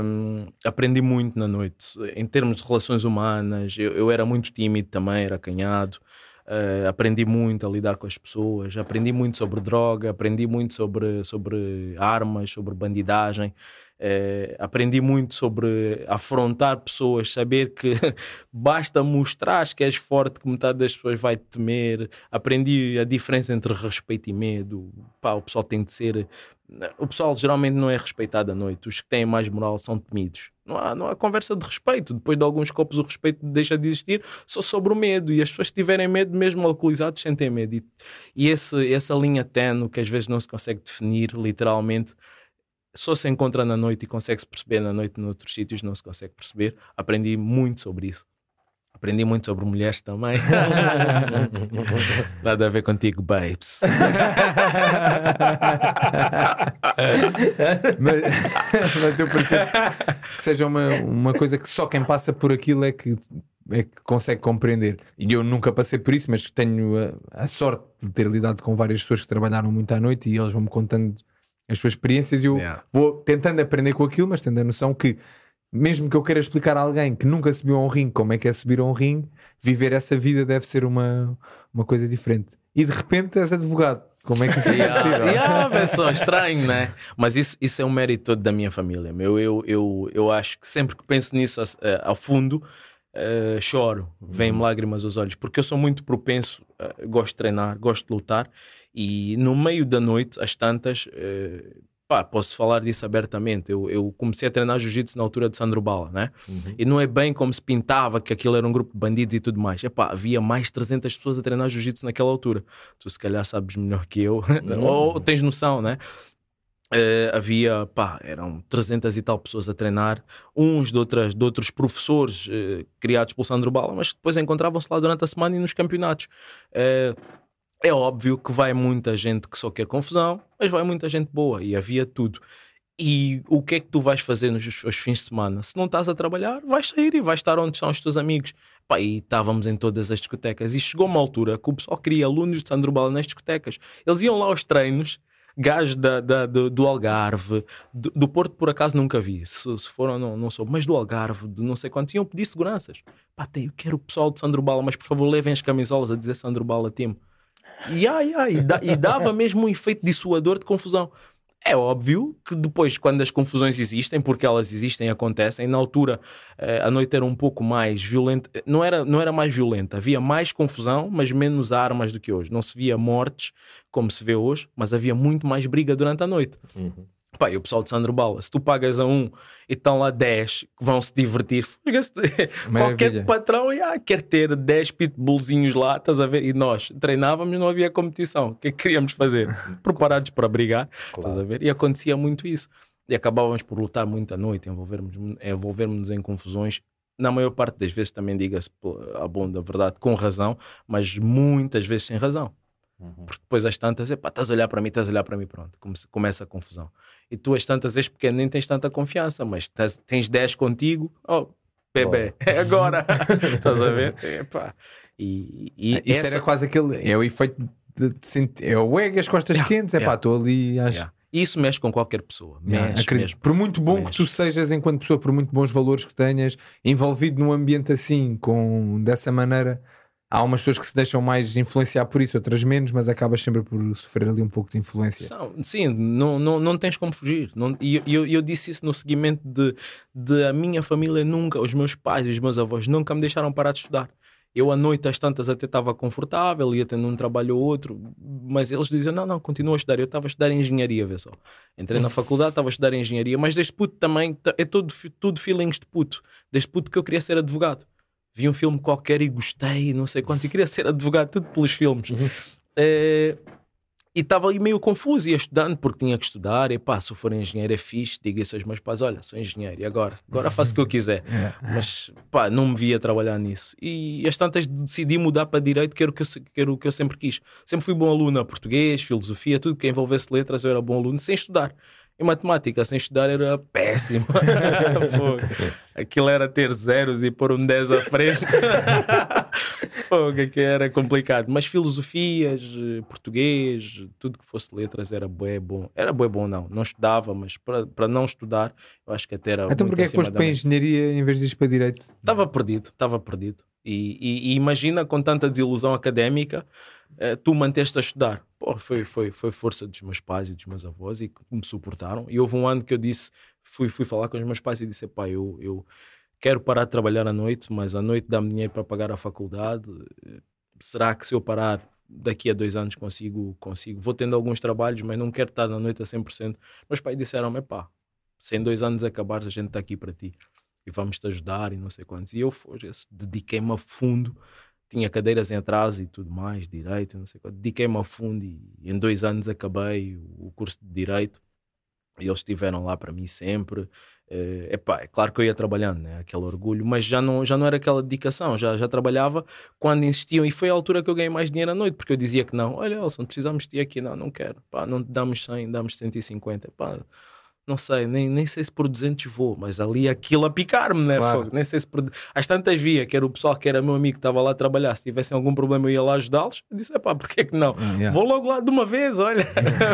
Speaker 2: Um, aprendi muito na noite. Em termos de relações humanas, eu, eu era muito tímido também, era acanhado. Uh, aprendi muito a lidar com as pessoas, aprendi muito sobre droga, aprendi muito sobre, sobre armas, sobre bandidagem, uh, aprendi muito sobre afrontar pessoas, saber que *laughs* basta mostrar que és forte que metade das pessoas vai te temer. Aprendi a diferença entre respeito e medo. Pá, o pessoal tem de ser. O pessoal geralmente não é respeitado à noite, os que têm mais moral são temidos não há, não há conversa de respeito. Depois de alguns copos, o respeito deixa de existir só sobre o medo. E as pessoas que tiverem medo, mesmo alcoolizados, sentem medo. E, e esse, essa linha tenue que às vezes não se consegue definir literalmente, só se encontra na noite e consegue-se perceber na noite, noutros sítios não se consegue perceber. Aprendi muito sobre isso. Aprendi muito sobre mulheres também. *laughs* Nada a ver contigo, babes.
Speaker 3: mas, mas, eu percebo que seja uma, uma coisa que só quem passa por aquilo é que, é que consegue compreender. E eu nunca passei por isso, mas tenho a, a sorte de ter lidado com várias pessoas que trabalharam muito à noite e eles vão-me contando as suas experiências e eu yeah. vou tentando aprender com aquilo, mas tendo a noção que mesmo que eu queira explicar a alguém que nunca subiu a um ringue como é que é subir a um ringue, viver essa vida deve ser uma, uma coisa diferente. E de repente és advogado. Como é que isso é *laughs* possível?
Speaker 2: yeah, é só estranho, né? Mas isso, isso é um mérito todo da minha família. Eu, eu, eu, eu acho que sempre que penso nisso a, a, fundo, uh, choro, vêm-me uhum. lágrimas aos olhos, porque eu sou muito propenso, uh, gosto de treinar, gosto de lutar, e no meio da noite, às tantas, uh, pá, posso falar disso abertamente. Eu, eu comecei a treinar jiu-jitsu na altura de Sandro Bala, né? Uhum. E não é bem como se pintava que aquilo era um grupo de bandidos e tudo mais. Epá, havia mais de 300 pessoas a treinar jiu-jitsu naquela altura. Tu se calhar sabes melhor que eu, *laughs* uhum. ou tens noção, né? Uh, havia, pá, eram 300 e tal pessoas a treinar, uns de, outras, de outros professores uh, criados pelo Sandro Bala, mas depois encontravam-se lá durante a semana e nos campeonatos. Uh, É óbvio que vai muita gente que só quer confusão, mas vai muita gente boa e havia tudo. E o que é que tu vais fazer nos, nos fins de semana? Se não estás a trabalhar, vais sair e vais estar onde estão os teus amigos. Pá, e estávamos em todas as discotecas. E chegou uma altura que o pessoal queria alunos de Sandro Bala nas discotecas. Eles iam lá aos treinos, gajos da, da, do, do, Algarve, do, do, Porto por acaso nunca vi. Se, se foram, não, não soube, mas do Algarve, de não sei quantos, iam pedir seguranças. Pá, eu quero o pessoal de Sandro Bala, mas por favor levem as camisolas a dizer Sandro Bala Team. E, ai, ai, e, e dava *laughs* mesmo um efeito dissuador de confusão. É óbvio que depois, quando as confusões existem, porque elas existem, acontecem, na altura eh, a noite era um pouco mais violenta, não era, não era mais violenta, havia mais confusão, mas menos armas do que hoje. Não se via mortes como se vê hoje, mas havia muito mais briga durante a noite. Uhum. Pá, e o pessoal de Sandro Bala, se tu pagas a um e estão lá 10 que vão se divertir, *laughs* qualquer patrão ah, quer ter 10 pitbullzinhos lá, estás a ver? E nós treinávamos, não havia competição. O que é que queríamos fazer? *laughs* Preparados para brigar, claro. estás a ver? E acontecia muito isso. E acabávamos por lutar muito à noite, envolvermos, envolvermos em confusões. Na maior parte das vezes, também diga-se a bom da verdade, com razão, mas muitas vezes sem razão. Uhum. Porque depois as tantas, é pá, estás a olhar para mim, estás a olhar para mim, pronto, começa a confusão. E tu as tantas és pequeno, nem tens tanta confiança, mas tens, tens 10 contigo, oh, bebê, é agora, *laughs* estás a ver? E, e
Speaker 3: Isso essa... era quase aquele, é o efeito de, de, é o ego, as costas yeah, quentes, é yeah. pá, estou ali, acho. Yeah.
Speaker 2: Isso mexe com qualquer pessoa. Mexe mesmo.
Speaker 3: Por muito bom mexe. que tu sejas enquanto pessoa, por muito bons valores que tenhas, envolvido num ambiente assim, com dessa maneira, há umas pessoas que se deixam mais influenciar por isso, outras menos, mas acabas sempre por sofrer ali um pouco de influência.
Speaker 2: Sim, não, não, não tens como fugir. Não, e eu, eu, disse isso no seguimento de, de a minha família nunca, os meus pais os meus avós nunca me deixaram parar de estudar. Eu à noite, às tantas, até estava confortável, ia tendo um trabalho ou outro, mas eles diziam: não, não, continua a estudar. Eu estava a estudar engenharia, vê só. Entrei na faculdade, estava a estudar engenharia, mas desde puto também, é tudo, tudo feelings de puto. Desde puto que eu queria ser advogado vi um filme qualquer e gostei, não sei quanto, e queria ser advogado, tudo pelos filmes. Uhum. É, e estava ali meio confuso, ia estudando porque tinha que estudar. E pá, se eu for engenheiro é fixe, diga isso aos meus pais: olha, sou engenheiro e agora? Agora faço o que eu quiser. *laughs* Mas pá, não me via trabalhar nisso. E as tantas decidi mudar para direito, que era o que eu, que era o que eu sempre quis. Sempre fui bom aluno a português, filosofia, tudo que envolvesse letras, eu era bom aluno, sem estudar. Em matemática, sem estudar, era péssimo. *laughs* Aquilo era ter zeros e pôr um 10 à frente. *laughs* Fogo, que era complicado. Mas filosofias, português, tudo que fosse letras era bué bom. Era bué bom, não. Não estudava, mas para não estudar, eu acho que até era.
Speaker 3: Então, porquê é que foste para a engenharia em vez de ir para direito?
Speaker 2: Estava perdido, estava perdido. E, e, e, imagina com tanta desilusão académica, eh, tu manteste a estudar. Pô, foi, foi, foi força dos meus pais e dos meus avós e que me suportaram. E houve um ano que eu disse, fui, fui falar com os meus pais e disse: pai, eu, eu quero parar de trabalhar à noite, mas à noite dá-me dinheiro para pagar a faculdade. Será que se eu parar daqui a dois anos consigo, consigo? Vou tendo alguns trabalhos, mas não quero estar na noite a 100%. Meus pais disseram: pá, se em dois anos acabares, a gente está aqui para ti e vamos te ajudar e não sei quantos. E eu dediquei-me a fundo, tinha cadeiras em atraso e tudo mais, direito, não sei quanto. Dediquei-me a fundo e em dois anos acabei o curso de direito. E eles estiveram lá para mim sempre. É, epá, é claro que eu ia trabalhando, né? aquele orgulho, mas já não, já não era aquela dedicação, já, já trabalhava quando insistiam. E foi a altura que eu ganhei mais dinheiro à noite, porque eu dizia que não. Olha, Elson, precisamos de ti aqui. Não, não quero. Pá, não damos 100, damos 150. Pá, não sei, nem, nem sei se por 200 vou, mas ali aquilo a picar-me, né? Claro. Nem sei se por. Às tantas via que era o pessoal que era meu amigo que estava lá a trabalhar, se tivessem algum problema eu ia lá ajudá-los. Disse, pá, porquê que não? Yeah. Vou logo lá de uma vez, olha.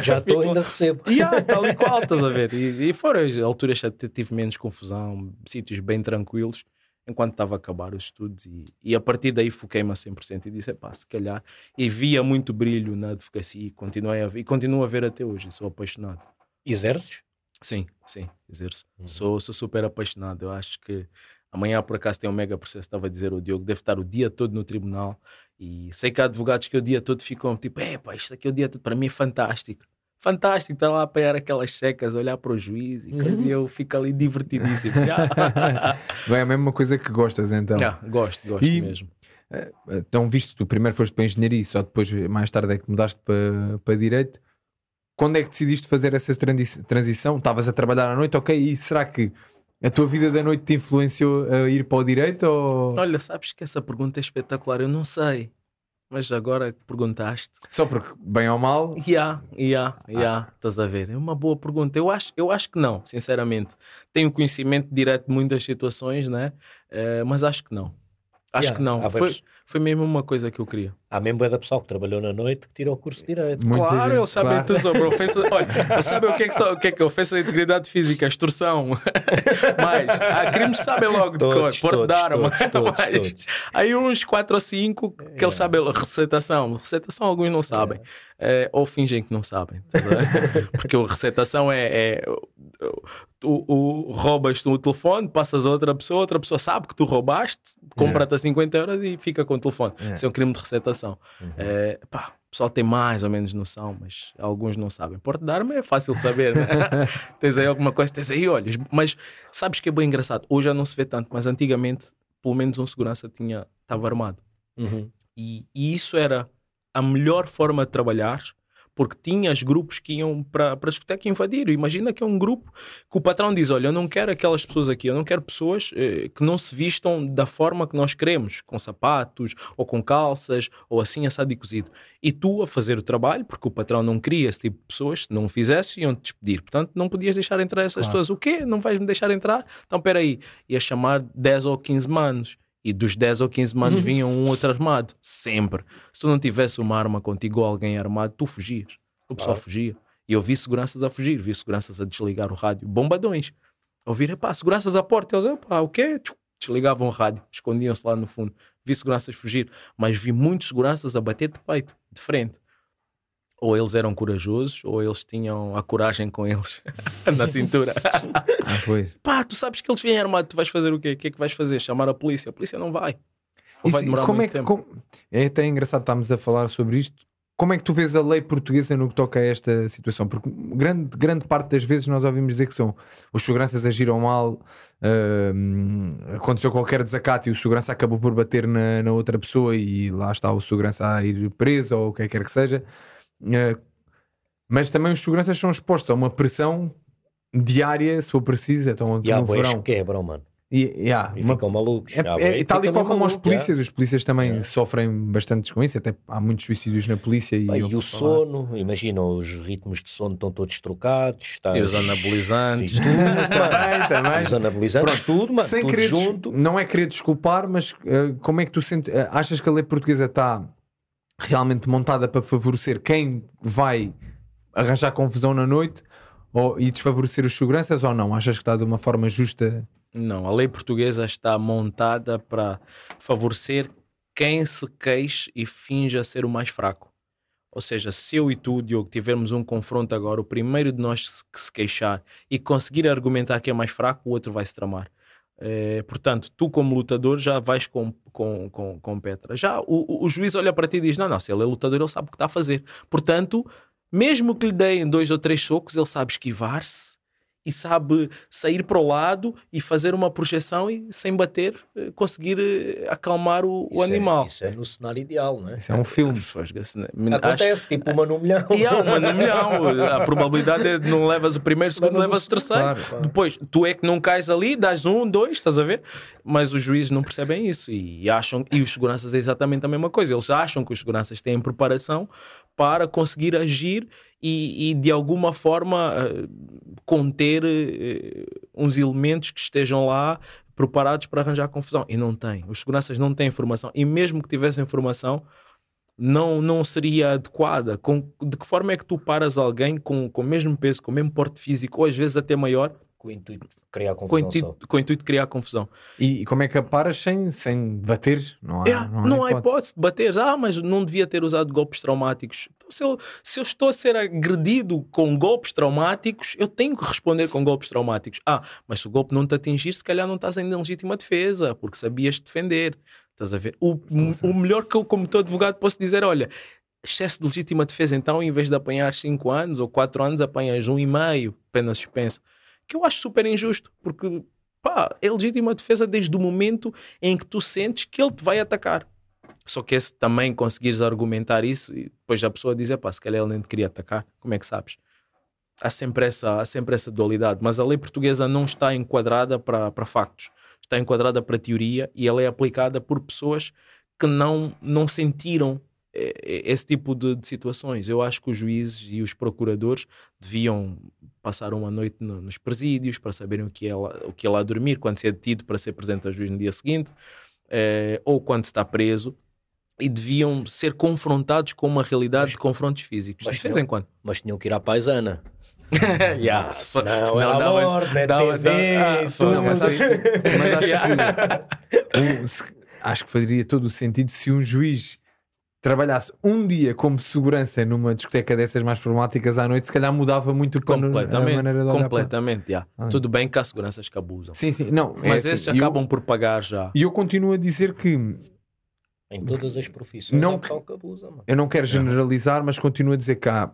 Speaker 1: Já estou, *laughs* ainda recebo.
Speaker 2: E *laughs* yeah, tal e qual, estás a ver? E, e foram as alturas que tive menos confusão, sítios bem tranquilos, enquanto estava a acabar os estudos. E, e a partir daí foquei-me a 100% e disse, pá, se calhar. E via muito brilho na advocacia e, continuei a, e continuo a ver até hoje, sou apaixonado.
Speaker 1: Exerces?
Speaker 2: Sim, sim, exerço. Uhum. Sou, sou super apaixonado. Eu acho que amanhã, por acaso, tem um mega processo. Estava a dizer o Diogo, deve estar o dia todo no tribunal. E sei que há advogados que o dia todo ficam tipo, é pá, isto aqui é o dia todo. Para mim é fantástico. Fantástico, estar lá a apanhar aquelas secas, olhar para o juiz e, uhum. e eu fico ali divertidíssimo. *laughs*
Speaker 3: é a mesma coisa que gostas então?
Speaker 2: Yeah, gosto, gosto e, mesmo.
Speaker 3: Eh, então, visto tu primeiro foste para engenharia e só depois, mais tarde, é que mudaste para, para direito quando é que decidiste fazer essa transição? Estavas a trabalhar à noite, ok? E será que a tua vida da noite te influenciou a ir para o direito? Ou...
Speaker 2: Olha, sabes que essa pergunta é espetacular, eu não sei. mas agora que perguntaste.
Speaker 3: Só porque, bem ou mal.
Speaker 2: Yeah, yeah, yeah, ah. estás a ver? É uma boa pergunta. Eu acho, eu acho que não, sinceramente. Tenho conhecimento direto de muitas situações, né? Uh, mas acho que não. Acho yeah, que não. Foi, foi mesmo uma coisa que eu queria.
Speaker 1: Há mesmo é da pessoa que trabalhou na noite que tirou o curso de Direito.
Speaker 2: Muita claro, eles sabem claro. tudo sobre ofensa. *laughs* Olha, sabem o que é que, o que, é que é ofensa à integridade física, extorsão. *laughs* Mas há crimes que sabem logo de cor, porte de arma. Todos, *laughs* Mas, todos. Aí uns 4 ou 5 que é. eles sabem recetação. Recetação alguns não sabem. É. É, ou fingem que não sabem. Tá Porque a recetação é, é tu, o, roubas o telefone, passas a outra pessoa, outra pessoa sabe que tu roubaste, compra-te a 50 euros e fica com o telefone. Isso é um crime de Uhum. É, pá, o pessoal tem mais ou menos noção, mas alguns não sabem. Porte de arma é fácil saber, né? *laughs* tens aí alguma coisa, tens aí olhos. Mas sabes que é bem engraçado? Hoje já não se vê tanto, mas antigamente, pelo menos um segurança tinha estava armado. Uhum. E, e, isso era a melhor forma de trabalhar porque tinhas grupos que iam para a discoteca invadir. Imagina que é um grupo que o patrão diz: Olha, eu não quero aquelas pessoas aqui, eu não quero pessoas eh, que não se vistam da forma que nós queremos, com sapatos ou com calças ou assim assado e cozido. E tu a fazer o trabalho, porque o patrão não queria esse tipo de pessoas, se não o fizesse, iam te despedir. Portanto, não podias deixar entrar essas claro. pessoas. O quê? Não vais me deixar entrar? Então, espera aí, ia chamar 10 ou 15 manos e dos 10 ou 15 manos uhum. vinham um outro armado. Sempre. Se tu não tivesse uma arma contigo ou alguém armado, tu fugias. O pessoal claro. fugia. E eu vi seguranças a fugir, vi seguranças a desligar o rádio. Bombadões. Ouvir, pá, seguranças à porta. Eles, pá, o quê? Desligavam o rádio, escondiam-se lá no fundo. Vi seguranças fugir, mas vi muitos seguranças a bater de peito, de frente. Ou eles eram corajosos, ou eles tinham a coragem com eles *laughs* na cintura.
Speaker 3: ah, pois.
Speaker 2: Pá, tu sabes que eles vêm armados, tu vais fazer o quê? O que é que vais fazer? Chamar a polícia? A polícia não vai.
Speaker 3: Ou vai demorar como muito é que, tempo. Como... É até engraçado estarmos a falar sobre isto. Como é que tu vês a lei portuguesa no que toca a esta situação? Porque grande, grande parte das vezes nós ouvimos dizer que são os seguranças agiram mal, uh, aconteceu qualquer desacato e o segurança acabou por bater na, na, outra pessoa e lá está o segurança a ir preso ou o que quer que seja. Uh, mas também os seguranças são expostos a uma pressão diária, se for preciso. Então,
Speaker 1: e há verão quebram, mano.
Speaker 3: E, yeah,
Speaker 1: e uma, ficam malucos. É,
Speaker 3: é, é tal e qual como os polícias, os polícias também é. sofrem bastante com isso, até há muitos suicídios na polícia. E,
Speaker 1: e o sono, imagina, os ritmos de sono estão todos trocados. Estás...
Speaker 2: E os anabolizantes.
Speaker 3: E tudo, *laughs* também, também.
Speaker 1: Os anabolizantes, Pronto, tudo, mano, sem tudo querer, junto.
Speaker 3: Não é querer desculpar, mas uh, como é que tu sentes, uh, achas que a lei portuguesa está realmente montada para favorecer quem vai arranjar confusão na noite ou, e desfavorecer os seguranças ou não? Achas que está de uma forma justa
Speaker 2: não, a lei portuguesa está montada para favorecer quem se queixe e finja ser o mais fraco. Ou seja, se eu e tu, Diogo, tivermos um confronto agora, o primeiro de nós que se queixar e conseguir argumentar que é mais fraco, o outro vai se tramar. É, portanto, tu como lutador já vais com, com, com, com Petra. Já o, o, juiz olha para ti e diz: Não, não, se ele é lutador, ele sabe o que está a fazer. Portanto, mesmo que lhe deem dois ou três socos, ele sabe esquivar-se e sabe sair para o lado e fazer uma projeção e sem bater eh, conseguir eh, acalmar o, o
Speaker 1: isso
Speaker 2: é- animal.
Speaker 1: É, isso é no cenário ideal, não é?
Speaker 3: Isso é um filme.
Speaker 1: Acontece, Acho... tipo uma no milhão.
Speaker 2: E há uma no milhão. A probabilidade é de não levas o primeiro, o segundo, levas o terceiro. Claro, claro. Depois, tu é que não cais ali, dás um, dois, estás a ver? Mas os juízes não percebem isso e acham, e os seguranças é exatamente a mesma coisa. Eles acham que os seguranças têm preparação para conseguir agir e, e de alguma forma uh, conter uh, uns elementos que estejam lá preparados para arranjar confusão. E não tem. Os seguranças não têm informação. E mesmo que tivessem informação, não, não seria adequada. Com, de que forma é que tu paras alguém com, com o mesmo peso, com o mesmo porte físico, ou às vezes até maior,
Speaker 1: com o intuito de criar confusão. Com o
Speaker 2: intuito, com o intuito de criar confusão.
Speaker 3: E, e, como é que paras sem, sem bater?
Speaker 2: Não há, é, não há, não há hipótese de bater. Ah, mas não devia ter usado golpes traumáticos. Então, se, eu, se eu estou a ser agredido com golpes traumáticos, eu tenho que responder com golpes traumáticos. Ah, mas se o golpe não te atingir, se calhar não estás ainda em legítima defesa, porque sabias defender. Estás a ver? O, o melhor que eu, como teu advogado, posso dizer: olha, excesso de legítima defesa, então, em vez de apanhar 5 anos ou 4 anos, apanhas um e meio, pena suspensa que eu acho super injusto, porque pá, é legítima defesa desde o momento em que tu sentes que ele te vai atacar. Só que se também conseguires argumentar isso e depois a pessoa dizer, pá, se calhar ele nem te queria atacar, como é que sabes? Há sempre essa, há sempre essa dualidade, mas a lei portuguesa não está enquadrada para, para factos, está enquadrada para teoria e ela é aplicada por pessoas que não, não sentiram esse tipo de, de, situações. Eu acho que os juízes e os procuradores deviam passar uma noite no, nos presídios para saberem o que, é lá, o que é lá dormir, quando se é detido para ser presente ao juiz no dia seguinte, eh, ou quando se está preso, e deviam ser confrontados com uma realidade mas, de confrontos físicos, de vez em quando.
Speaker 1: Mas tinham que ir à paisana. *laughs*
Speaker 2: yeah,
Speaker 1: se, se não, não, era dava, amor, né, dava,
Speaker 3: tudo, não, mas, acho, mas acho, que, *laughs* um, se, acho que faria todo o sentido se um juiz trabalhasse um dia como segurança numa discoteca dessas mais problemáticas à noite, se calhar mudava muito
Speaker 2: completamente,
Speaker 3: a maneira de olhar
Speaker 2: Completamente, para... yeah. ah. Tudo bem que há seguranças que abusam.
Speaker 3: Sim, sim, não.
Speaker 2: Mas é esses assim, acabam eu, por pagar já.
Speaker 3: E eu continuo a dizer que
Speaker 1: em todas as profissões
Speaker 3: não, que abusa, Eu não quero generalizar, mas continuo a dizer que há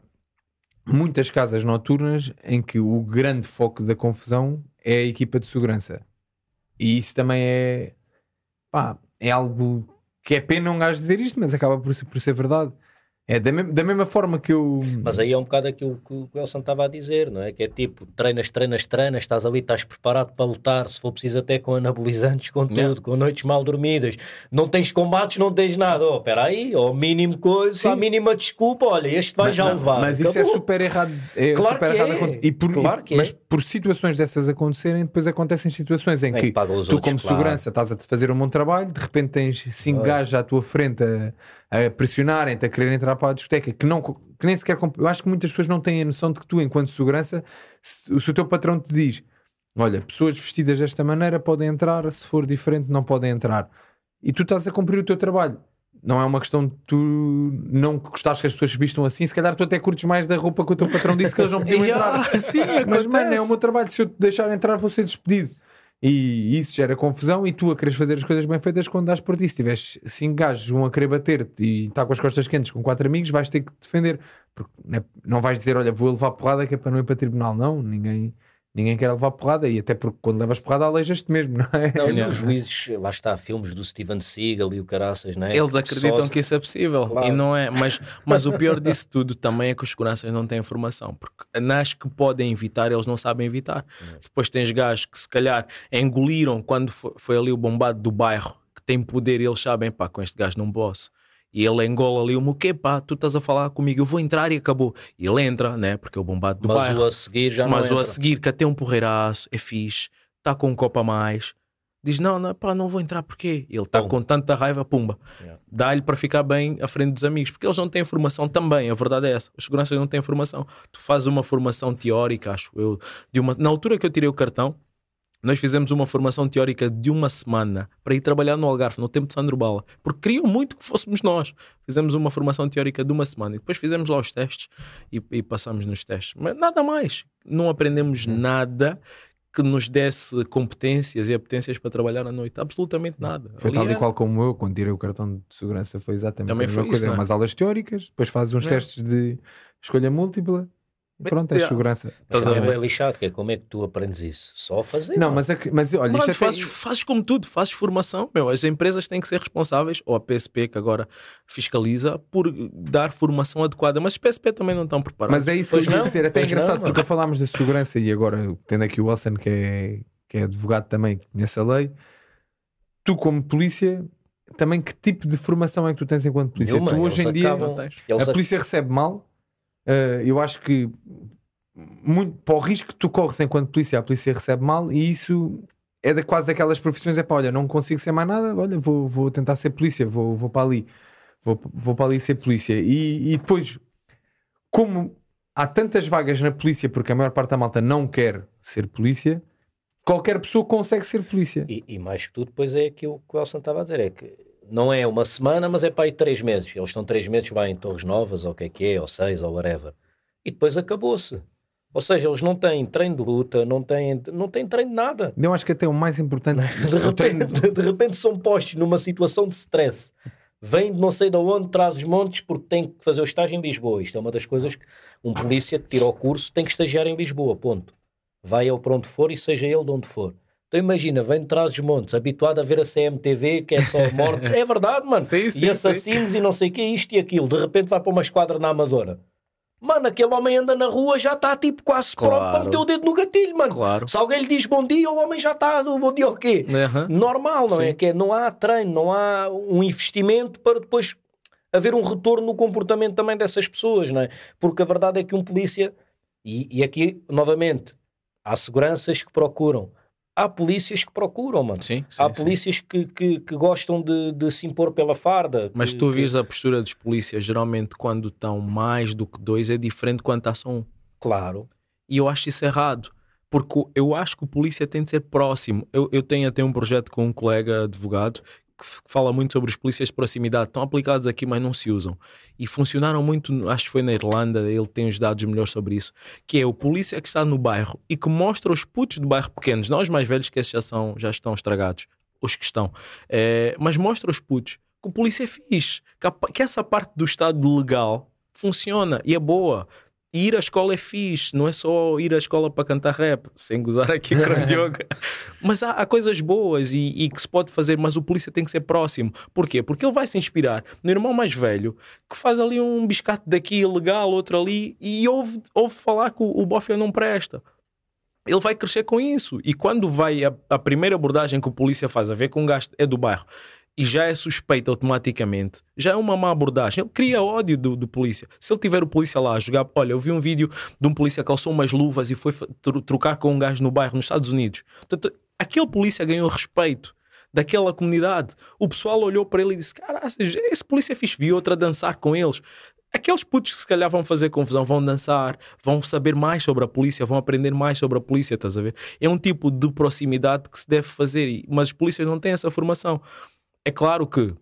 Speaker 3: muitas casas noturnas em que o grande foco da confusão é a equipa de segurança. E isso também é pá, é algo que é pena um gajo dizer isto, mas acaba por ser, por ser verdade. É da, me da, mesma forma que eu.
Speaker 1: Mas aí é um bocado aquilo que o Elson estava a dizer, não é? Que é tipo, treinas, treinas, treinas, estás ali, estás preparado para lutar, se for preciso até com anabolizantes, com tudo, não. com noites mal dormidas. Não tens combates, não tens nada. Oh, espera aí, ou oh, mínimo coisa, a mínima desculpa, olha, este vai
Speaker 3: mas,
Speaker 1: já levar.
Speaker 3: Mas Acabou. isso é super errado. É
Speaker 1: claro
Speaker 3: super
Speaker 1: que
Speaker 3: errado
Speaker 1: é. E por, claro que
Speaker 3: mas
Speaker 1: é.
Speaker 3: por situações dessas acontecerem, depois acontecem situações em que, que tu, outros, como claro. segurança, estás a fazer um bom trabalho, de repente tens cinco gajos à tua frente a a pressionarem-te, a querer entrar para a discoteca, que, não, que nem sequer. Eu acho que muitas pessoas não têm a noção de que tu, enquanto segurança, se, se o teu patrão te diz: Olha, pessoas vestidas desta maneira podem entrar, se for diferente, não podem entrar. E tu estás a cumprir o teu trabalho. Não é uma questão de tu não gostares que as pessoas se vistam assim. Se calhar tu até curtes mais da roupa que o teu patrão disse que eles não podiam *laughs* entrar.
Speaker 2: Sim,
Speaker 3: Mas, mano, é o meu trabalho. Se eu te deixar entrar, vou ser despedido. E isso gera confusão e tu a queres fazer as coisas bem feitas quando dás por ti. Se tiveres cinco gajos, um a querer bater-te e está com as costas quentes com quatro amigos, vais ter que defender. Porque não vais dizer, olha, vou levar porrada que é para não ir para tribunal. Não, ninguém ninguém quer levar porrada e até porque quando levas porrada aleijas-te mesmo, não é?
Speaker 1: Não, e *laughs* os juízes, lá está, filmes do Steven Seagal e o caraças, não é?
Speaker 2: Eles acreditam Só... que isso é possível claro. e não é, mas, mas o pior *laughs* disso tudo também é que os seguranças não têm informação, porque nas que podem evitar, eles não sabem evitar. Depois tens gajos que se calhar engoliram quando foi, foi ali o bombado do bairro, que tem poder e eles sabem, pá, com este gajo não posso e ele engola ali o pá, tu estás a falar comigo, eu vou entrar e acabou. E ele entra, né? Porque é o bombado do
Speaker 1: Mas
Speaker 2: bairro.
Speaker 1: o a seguir já
Speaker 2: Mas
Speaker 1: não
Speaker 2: o a seguir, que até um porreiraço, é fixe, está com um copo a mais. Diz, não, não, pá, não vou entrar, porquê? Ele está com tanta raiva, pumba. Yeah. Dá-lhe para ficar bem à frente dos amigos, porque eles não têm informação também, a verdade é essa. Os seguranças não têm informação. Tu fazes uma formação teórica, acho eu, de uma... Na altura que eu tirei o cartão, nós fizemos uma formação teórica de uma semana para ir trabalhar no Algarve, no tempo de Sandro Bala, porque queriam muito que fôssemos nós. Fizemos uma formação teórica de uma semana e depois fizemos lá os testes e, e passamos nos testes. Mas nada mais. Não aprendemos uhum. nada que nos desse competências e apetências para trabalhar à noite. Absolutamente nada.
Speaker 3: Foi Ali tal e qual como eu, quando tirei o cartão de segurança, foi exatamente
Speaker 2: Também
Speaker 3: a mesma coisa.
Speaker 2: Isso, é?
Speaker 3: Umas aulas teóricas, depois fazes uns é. testes de escolha múltipla Pronto, é yeah. segurança.
Speaker 1: Estás a ver? É lixado, que é como é que tu aprendes isso? Só fazer.
Speaker 3: Não, mas, mas olha, Mano,
Speaker 2: isto fazes, tem... fazes como tudo, fazes formação. Meu, as empresas têm que ser responsáveis, ou a PSP, que agora fiscaliza, por dar formação adequada. Mas os PSP também não estão preparados.
Speaker 3: Mas é isso pois que eu queria dizer. Até é engraçado, não, porque falámos da segurança e agora, tendo aqui o Wilson, que é, que é advogado também, que conhece a lei, tu, como polícia, também que tipo de formação é que tu tens enquanto polícia?
Speaker 1: Nenhuma,
Speaker 3: tu hoje em dia,
Speaker 1: acabam,
Speaker 3: a polícia recebe mal Uh, eu acho que muito, para o risco que tu corres enquanto polícia, a polícia recebe mal e isso é de, quase daquelas profissões, é para olha, não consigo ser mais nada, olha, vou, vou tentar ser polícia, vou, vou para ali, vou, vou para ali ser polícia. E, e depois, como há tantas vagas na polícia, porque a maior parte da malta não quer ser polícia, qualquer pessoa consegue ser polícia.
Speaker 1: E, e mais que tudo, depois é aquilo que o Elson estava a dizer, é que não é uma semana, mas é para aí três meses. Eles estão três meses, vai em Torres Novas, ou o que é que é, ou seis, ou whatever. E depois acabou-se. Ou seja, eles não têm treino de luta, não têm, não têm treino de nada.
Speaker 3: Eu acho que até o mais importante. *laughs*
Speaker 1: de, repente, de, repente são postos numa situação de stress. Vêm de não sei de onde, traz os montes, porque tem que fazer o estágio em Lisboa. Isto é uma das coisas que um polícia que tira o curso tem que estagiar em Lisboa, ponto. Vai ele para onde for e seja ele de onde for. Então imagina, vem de trás dos montes, habituado a ver a CMTV, que é só mortes. *laughs* é verdade, mano.
Speaker 2: Sim, sim,
Speaker 1: e assassinos
Speaker 2: sim.
Speaker 1: e não sei o que, isto e aquilo. De repente vai para uma esquadra na Amadora. Mano, aquele homem anda na rua, já está tipo quase claro. pronto para meter o dedo no gatilho, mano.
Speaker 2: Claro.
Speaker 1: Se alguém lhe diz bom dia, o homem já está bom dia o quê?
Speaker 2: Uhum.
Speaker 1: Normal, não é? Sim. é? Que não há treino, não há um investimento para depois haver um retorno no comportamento também dessas pessoas, não é? Porque a verdade é que um polícia, e, e aqui, novamente, há seguranças que procuram, há polícias que procuram, mano.
Speaker 2: Sim, sim
Speaker 1: há polícias que, que, que, gostam de, de, se impor pela farda.
Speaker 2: Mas
Speaker 1: que,
Speaker 2: tu vês a postura dos polícias, geralmente quando estão mais do que dois, é diferente quando está só um.
Speaker 1: Claro.
Speaker 2: E eu acho isso errado. Porque eu acho que o polícia tem de ser próximo. Eu, eu tenho até um projeto com um colega advogado que fala muito sobre os polícias de proximidade. Estão aplicados aqui, mas não se usam. E funcionaram muito, acho que foi na Irlanda, ele tem os dados melhores sobre isso, que é o polícia que está no bairro e que mostra os putos do bairro pequenos, não os mais velhos que esses já, são, já estão estragados, os que estão, é, mas mostra os putos que o polícia é fixe, que, que essa parte do Estado legal funciona e é boa ir à escola é fixe, não é só ir à escola para cantar rap, sem gozar aqui com o Diogo. *laughs* Mas há, há, coisas boas e, e, que se pode fazer, mas o polícia tem que ser próximo. Porquê? Porque ele vai se inspirar no irmão mais velho que faz ali um biscate daqui legal, outro ali, e ouve, ouve falar que o, o bofe não presta. Ele vai crescer com isso. E quando vai a, a primeira abordagem que o polícia faz a ver com um gasto é do bairro e já é suspeito automaticamente, já é uma má abordagem. Ele cria ódio do, do, polícia. Se ele tiver o polícia lá a jogar, olha, eu vi um vídeo de um polícia que calçou umas luvas e foi trocar com um gajo no bairro nos Estados Unidos. Portanto, aquele polícia ganhou respeito daquela comunidade. O pessoal olhou para ele e disse: Cara, esse polícia fixe, vi outro a dançar com eles. Aqueles putos que se calhar vão fazer confusão, vão dançar, vão saber mais sobre a polícia, vão aprender mais sobre a polícia, estás a ver? É um tipo de proximidade que se deve fazer, mas os polícias não têm essa formação. É claro que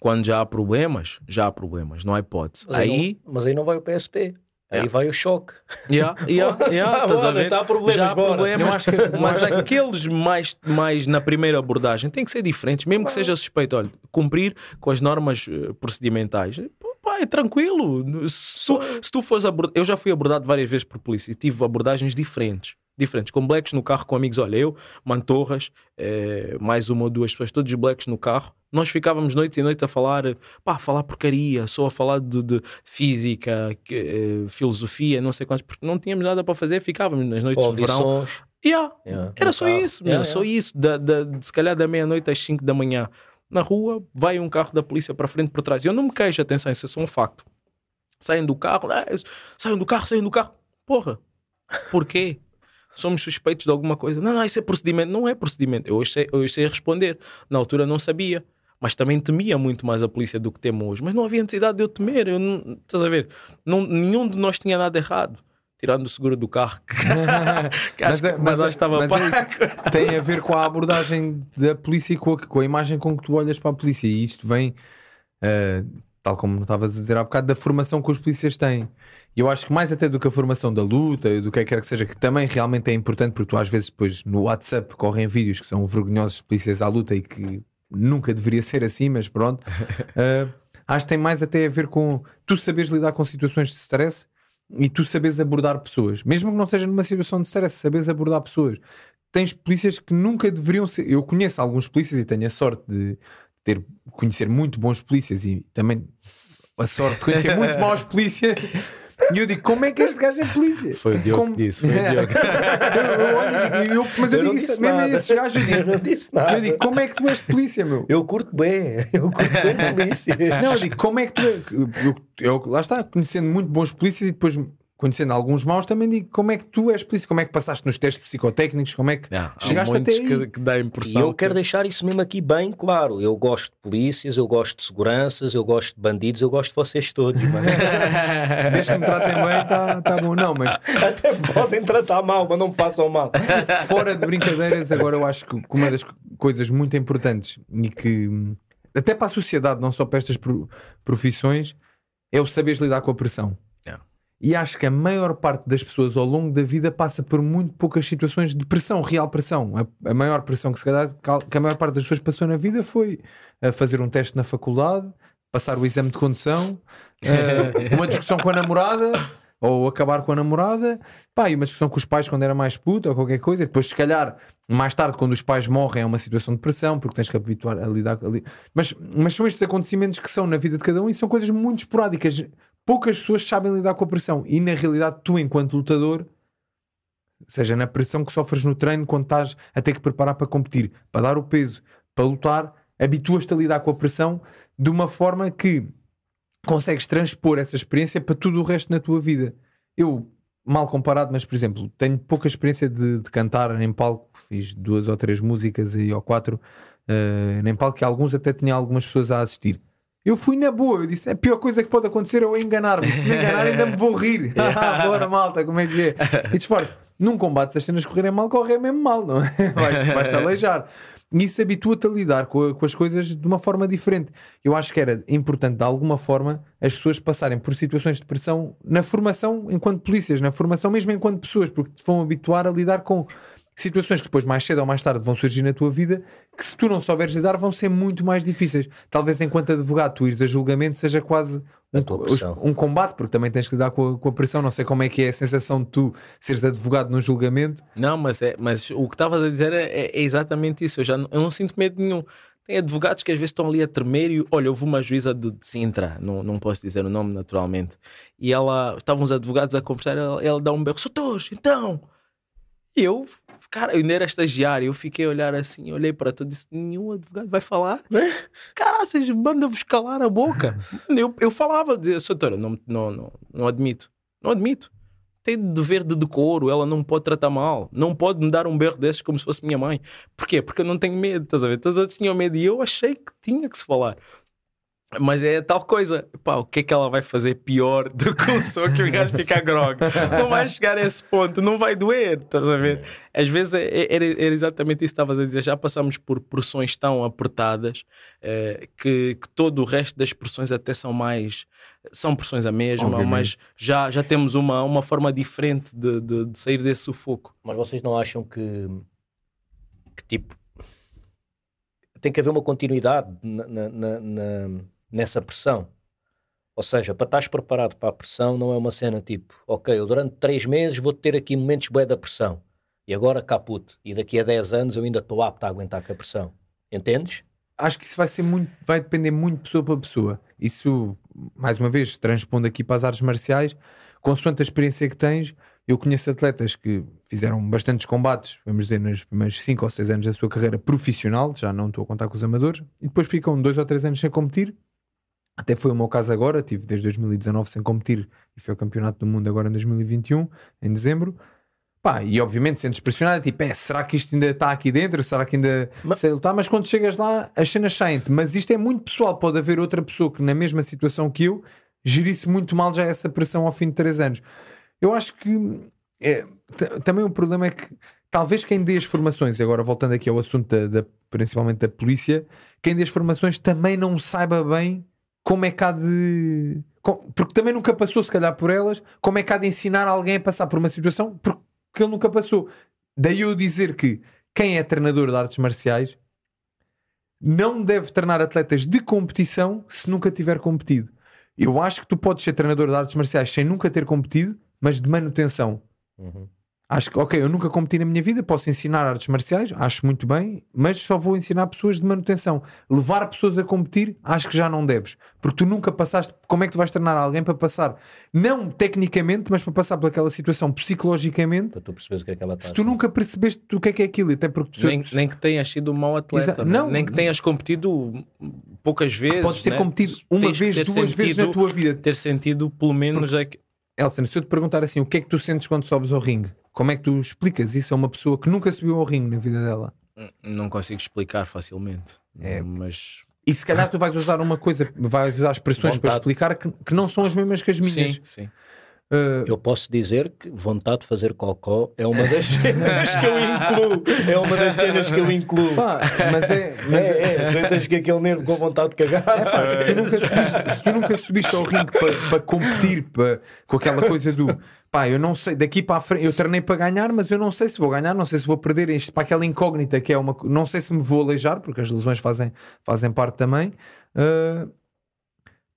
Speaker 2: quando já há problemas, já há problemas, não há hipótese.
Speaker 1: Mas
Speaker 2: aí,
Speaker 1: aí não, mas aí não vai o PSP. Aí
Speaker 2: Yeah.
Speaker 1: vai o choque.
Speaker 2: yeah, yeah, *laughs* yeah, estás a ver?
Speaker 1: Tá problemas,
Speaker 2: já há
Speaker 1: bora.
Speaker 2: problemas,
Speaker 3: que-
Speaker 2: mas aqueles mais, mais na primeira abordagem têm que ser diferentes, mesmo que seja suspeito. Olha, cumprir com as normas eh, procedimentais. Pá, é tranquilo. Se tu, se tu fores abordado, eu já fui abordado várias vezes por polícia e tive abordagens diferentes. Diferentes, com blacks no carro com amigos. Olha, eu, Mantorras, eh, mais uma ou duas pessoas, todos blacks no carro. Nós ficávamos noites e noites a falar, pá, a falar porcaria, só a falar de, de física, que, eh, filosofia, não sei quantos, porque não tínhamos nada para fazer, ficávamos nas noites de verão.
Speaker 1: sons.
Speaker 2: Yeah,
Speaker 1: Yeah,
Speaker 2: era só
Speaker 1: carro.
Speaker 2: isso, meu,
Speaker 1: Yeah,
Speaker 2: só isso. Da, da, de, se calhar da meia-noite às 5 da manhã, na rua, vai um carro da polícia para frente por trás. Eu não me queixo, atenção, isso é só um facto. Saem do carro, ah, saem do carro, saem do carro. Porra, porquê? Somos suspeitos de alguma coisa. Não, não, isso é procedimento. Não é procedimento. Eu hoje sei, eu hoje sei responder. Na altura não sabia. Mas também temia muito mais a polícia do que temo hoje. Mas não havia necessidade de eu temer. Eu não, estás a ver? Não, nenhum de nós tinha nada errado. Tirando o seguro do carro. que *laughs* acho
Speaker 3: Mas é-
Speaker 2: que-
Speaker 3: mas
Speaker 2: mas
Speaker 3: é-
Speaker 2: acho que estava
Speaker 3: mas é tem a ver com a abordagem da polícia e com a, com a imagem com que tu olhas para a polícia. E isto vem, eh, tal como estavas a dizer há bocado, da formação que os polícias têm. E eu acho que mais até do que a formação da luta, e do que quer que seja, que também realmente é importante, porque tu às vezes depois no WhatsApp correm vídeos que são vergonhosos de polícias à luta e que nunca deveria ser assim, mas pronto. Eh, *laughs* acho que tem mais até a ver com tu saberes lidar com situações de stress e tu sabes abordar pessoas, mesmo que não seja numa situação de stress, sabes abordar pessoas. Tens polícias que nunca deveriam ser. Eu conheço alguns polícias e tenho a sorte de ter conhecer muito bons polícias e também a sorte de conhecer muito *laughs* maus polícias. E eu digo, como é que este gajo é polícia?
Speaker 2: Foi o Diogo
Speaker 3: Como-
Speaker 2: que disse. Foi o *laughs* Diogo.
Speaker 3: eu, eu eu- mas eu,
Speaker 1: Eu
Speaker 3: digo isso mesmo a esses gajos. Eu
Speaker 1: Eu
Speaker 3: digo, *laughs*
Speaker 1: não disse nada.
Speaker 3: eu digo, como é que tu és polícia, meu?
Speaker 1: Eu curto bem, eu curto bem polícia.
Speaker 3: Não, eu digo, como é que tu é? Eu, eu- lá está, conhecendo muito bons polícias e depois conhecendo alguns maus, também digo como é que tu és polícia, como é que passaste nos testes psicotécnicos, como é que
Speaker 2: Não,
Speaker 3: chegaste até aí.
Speaker 2: que, que dá a
Speaker 1: E
Speaker 2: impressão.
Speaker 1: eu quero
Speaker 2: que-
Speaker 1: deixar isso mesmo aqui bem claro. Eu gosto de polícias, eu gosto de seguranças, eu gosto de bandidos, eu gosto de vocês todos. *laughs*
Speaker 3: Desde que me tratem bem, está tá bom. Não, mas *laughs*
Speaker 1: Até podem tratar mal, mas não me façam mal. *laughs*
Speaker 3: fora de brincadeiras, agora eu acho que uma das coisas muito importantes e que hum, até para a sociedade, não só para estas pro- profissões, é o saberes lidar com a pressão. E acho que a maior parte das pessoas ao longo da vida passa por muito poucas situações de pressão, real pressão. A, a maior pressão que se calhar cal- que a maior parte das pessoas passou na vida foi a fazer um teste na faculdade, passar o exame de condução, eh, *laughs* uma discussão com a namorada ou acabar com a namorada, pá, e uma discussão com os pais quando era mais puto ou qualquer coisa, e depois se calhar mais tarde quando os pais morrem é uma situação de pressão porque tens que habituar a lidar ali. Mas, mas são estes acontecimentos que são na vida de cada um e são coisas muito esporádicas. Poucas pessoas sabem lidar com a pressão e na realidade tu enquanto lutador seja na pressão que sofres no treino quando estás a ter que preparar para competir, para dar o peso, para lutar, habituas-te a lidar com a pressão de uma forma que consegues transpor essa experiência para tudo o resto na tua vida. Eu, mal comparado, mas por exemplo, tenho pouca experiência de, de cantar em palco, fiz duas ou três músicas aí ou quatro uh, palco, que alguns até tinha algumas pessoas a assistir. Eu fui na boa, eu disse: a pior coisa que pode acontecer é eu enganar-me. Se me enganar, ainda me vou rir. *laughs* *laughs* Bora, malta, como é que é? E esforço. Num combate, se as cenas correrem mal, correm mesmo mal, não é? *laughs* Vais-te vais aleijar. E isso habitua-te a lidar com, com, as coisas de uma forma diferente. Eu acho que era importante, de alguma forma, as pessoas passarem por situações de pressão na formação enquanto polícias, na formação mesmo enquanto pessoas, porque te vão habituar a lidar com situações que depois mais cedo ou mais tarde vão surgir na tua vida que se tu não souberes lidar vão ser muito mais difíceis. Talvez enquanto advogado tu ires a julgamento seja quase um, um, combate, porque também tens que lidar com a, com a, pressão. Não sei como é que é a sensação de tu seres advogado num julgamento.
Speaker 2: Não, mas, é, mas o que estavas a dizer é, é, exatamente isso. Eu, já não, eu não sinto medo nenhum. Tem advogados que às vezes estão ali a tremer e olha, houve uma juíza de, de Sintra, não, não posso dizer o nome naturalmente, e ela, estavam os advogados a conversar, ela, ela dá um berro, Soutos, então! E eu Cara, eu ainda era estagiário, eu fiquei a olhar assim, olhei para tudo e disse: nenhum advogado vai falar. Né? Cara, vocês mandam-vos calar a boca. *laughs* eu, eu falava, dizia, doutora, não, não, não, não admito. Não admito. Tem dever de decoro, ela não pode tratar mal. Não pode me dar um berro desses como se fosse minha mãe. Porquê? Porque eu não tenho medo, estás a ver? Todos os outros tinham medo e eu achei que tinha que se falar. Mas é tal coisa, pá, o que é que ela vai fazer pior do que o som que o gajo fica grog? Não vai chegar a esse ponto, não vai doer, estás a ver? Às vezes é, é, era, era exatamente isso que estavas a dizer, já passamos por pressões tão apertadas eh, que, que, todo o resto das pressões até são mais, são pressões a mesma, Obviamente. mas já, já temos uma, uma forma diferente de, de, de sair desse sufoco.
Speaker 1: Mas vocês não acham que, que tipo, tem que haver uma continuidade na, na, na nessa pressão. Ou seja, para estares preparado para a pressão não é uma cena tipo, ok, eu durante três meses vou ter aqui momentos bué da pressão e agora caput. E daqui a 10 anos eu ainda estou apto a aguentar com a pressão. Entendes?
Speaker 3: Acho que isso vai ser muito, vai depender muito pessoa para pessoa. Isso, mais uma vez, transpondo aqui para as artes marciais, consoante a experiência que tens, eu conheço atletas que fizeram bastantes combates, vamos dizer, nos primeiros 5 ou 6 anos da sua carreira profissional, já não estou a contar com os amadores, e depois ficam 2 ou 3 anos sem competir até foi o meu caso agora, tive desde 2019 sem competir e foi o campeonato do mundo agora em 2021, em dezembro. Pá, e obviamente sentes pressionado, tipo, é, será que isto ainda está aqui dentro? Será que ainda mas... sei lutar? Mas quando chegas lá, as cenas saem-te. Mas isto é muito pessoal, pode haver outra pessoa que na mesma situação que eu gerisse muito mal já essa pressão ao fim de 3 anos. Eu acho que é, também o problema é que talvez quem dê as formações, agora voltando aqui ao assunto da, da, principalmente da polícia, quem dê as formações também não saiba bem como é que há de. Porque também nunca passou, se calhar, por elas, como é que há de ensinar alguém a passar por uma situação porque ele nunca passou. Daí eu dizer que quem é treinador de artes marciais não deve treinar atletas de competição se nunca tiver competido. Eu acho que tu podes ser treinador de artes marciais sem nunca ter competido, mas de manutenção. Uhum. Acho que, ok, eu nunca competi na minha vida, posso ensinar artes marciais, acho muito bem, mas só vou ensinar pessoas de manutenção. Levar pessoas a competir, acho que já não deves, porque tu nunca passaste. Como é que tu vais treinar alguém para passar, não tecnicamente, mas para passar pelaquela situação psicologicamente?
Speaker 1: Para tu perceberes o que é que ela está
Speaker 3: Se tu nunca percebeste o que é que é aquilo, até porque
Speaker 2: tu nem, nem que tenhas sido um mau atleta, né? não, nem que tenhas competido poucas vezes.
Speaker 3: Podes ter né? competido uma vez, duas sentido, vezes na tua vida.
Speaker 2: Ter sentido, pelo menos, porque... é que.
Speaker 3: Elson, se eu te perguntar assim, o que é que tu sentes quando sobes ao ringue? Como é que tu explicas isso a uma pessoa que nunca subiu ao ringue na vida dela?
Speaker 2: Não consigo explicar facilmente. É. Mas.
Speaker 3: E se calhar tu vais usar uma coisa, vais usar expressões Vontade. para explicar que, que não são as mesmas que as minhas.
Speaker 2: Sim, sim.
Speaker 1: Uh, eu posso dizer que vontade de fazer cocó é uma das *laughs* cenas que eu incluo. É uma das cenas que eu incluo.
Speaker 3: Pá, mas é. *laughs* Mas é,
Speaker 1: é, é tens que aquele nervo com vontade de cagar.
Speaker 3: É, pá, se, tu nunca *laughs* subiste, se tu nunca subiste ao ringue para, para competir para, com aquela coisa do pá, eu não sei, daqui para a frente, eu treinei para ganhar, mas eu não sei se vou ganhar, não sei se vou perder isto, para aquela incógnita que é uma, não sei se me vou aleijar, porque as lesões fazem, fazem parte também. Uh,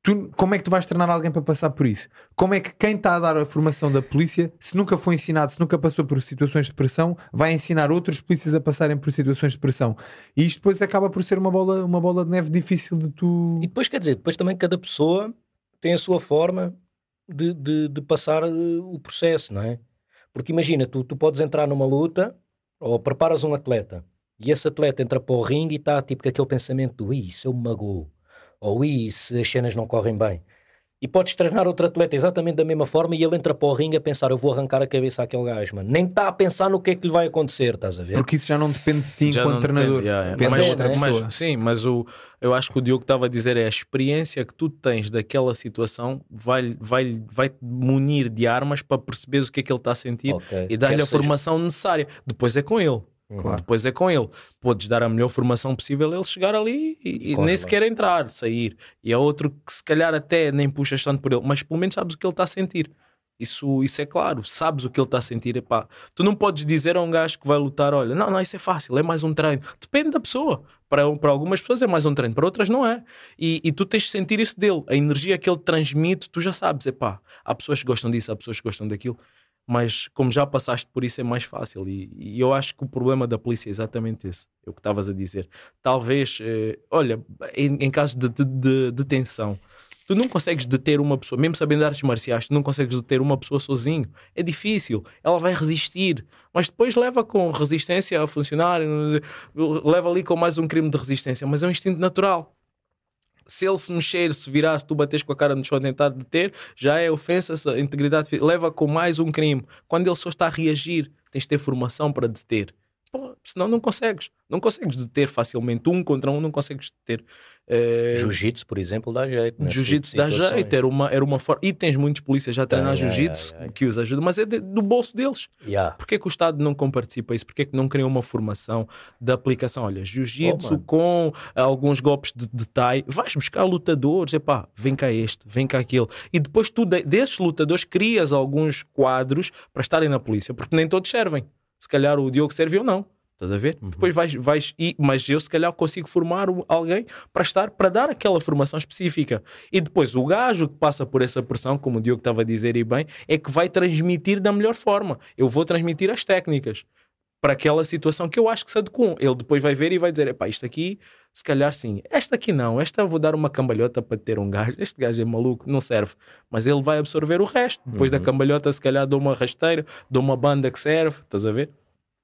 Speaker 3: tu, como é que tu vais treinar alguém para passar por isso? Como é que quem está a dar a formação da polícia, se nunca foi ensinado, se nunca passou por situações de pressão, vai ensinar outros polícias a passarem por situações de pressão? E isto depois acaba por ser uma bola, uma bola de neve difícil de tu.
Speaker 1: E depois quer dizer, depois também cada pessoa tem a sua forma de, de, de passar eh, o processo, não é? Porque imagina, tu, tu podes entrar numa luta ou preparas um atleta e esse atleta entra para o ringue e está tipo com aquele pensamento do se eu me magoo ou se as cenas não correm bem. E podes treinar outro atleta exatamente da mesma forma e ele entra para o ringue a pensar: eu vou arrancar a cabeça àquele gajo, mano. Nem está a pensar no que é que lhe vai acontecer, estás a ver?
Speaker 3: Porque isso já não depende de ti já enquanto treinador.
Speaker 2: yeah, yeah. Mas, outra pessoa. Mas, sim, mas o, eu acho que o Diogo estava a dizer é a experiência que tu tens daquela situação vai, vai, vai munir de armas para perceberes o que é que ele está a sentir okay. e dar-lhe a seja... formação necessária. Depois é com ele. Claro. Depois é com ele. Podes dar a melhor formação possível ele chegar ali e, e nem sequer entrar, sair. E é outro que se calhar até nem puxas tanto por ele, mas pelo menos sabes o que ele está a sentir. Isso, isso é claro, sabes o que ele está a sentir. Epá, tu não podes dizer a um gajo que vai lutar: olha, não, não, isso é fácil, é mais um treino. Depende da pessoa. Para, para algumas pessoas é mais um treino, para outras não é. E, e tu tens de sentir isso dele, a energia que ele transmite, tu já sabes. Epá, há pessoas que gostam disso, há pessoas que gostam daquilo mas como já passaste por isso é mais fácil. E, e eu acho que o problema da polícia é exatamente esse, é o que estavas a dizer. Talvez, eh, olha em, em caso de, de, de, detenção tu não consegues deter uma pessoa, mesmo sabendo artes marciais tu não consegues deter uma pessoa sozinho. É difícil, ela vai resistir mas depois leva com resistência a funcionar leva ali com mais um crime de resistência, mas é um instinto natural se ele se mexer, se virar, se tu bateres com a cara no chão tentar deter, já é ofensa à integridade, leva com mais um crime. Quando ele só está a reagir, tens de ter formação para deter. Pô, senão não consegues. Não consegues deter facilmente. Um contra um não consegues deter.
Speaker 1: É... Jiu-jitsu, por exemplo, dá jeito.
Speaker 2: Jiu-jitsu dá jeito. Era uma, era uma forma. E tens muitos polícias já a treinar jiu-jitsu que os ajudam, mas é de, do bolso deles.
Speaker 1: Yeah.
Speaker 2: Porquê que o Estado não comparticipa isso? Porquê que não cria uma formação de aplicação? Olha, jiu-jitsu oh, com alguns golpes de detalhe. Vais buscar lutadores. Epá, vem cá este, vem cá aquele. E depois tu, desses lutadores, crias alguns quadros para estarem na polícia, porque nem todos servem se calhar o Diogo serve ou não. Estás a ver? Uhum. Depois vais, vais e, mas eu se calhar consigo formar alguém para estar, para dar aquela formação específica. E depois o gajo que passa por essa pressão, como o Diogo estava a dizer e bem, é que vai transmitir da melhor forma. Eu vou transmitir as técnicas para aquela situação que eu acho que se adequam. Ele depois vai ver e vai dizer: epá, isto aqui, se calhar sim. Esta aqui não. Esta vou dar uma cambalhota para ter um gajo. Este gajo é maluco, não serve. Mas ele vai absorver o resto. Depois uhum. da cambalhota, se calhar dou uma rasteira, dou uma banda que serve. Estás a ver?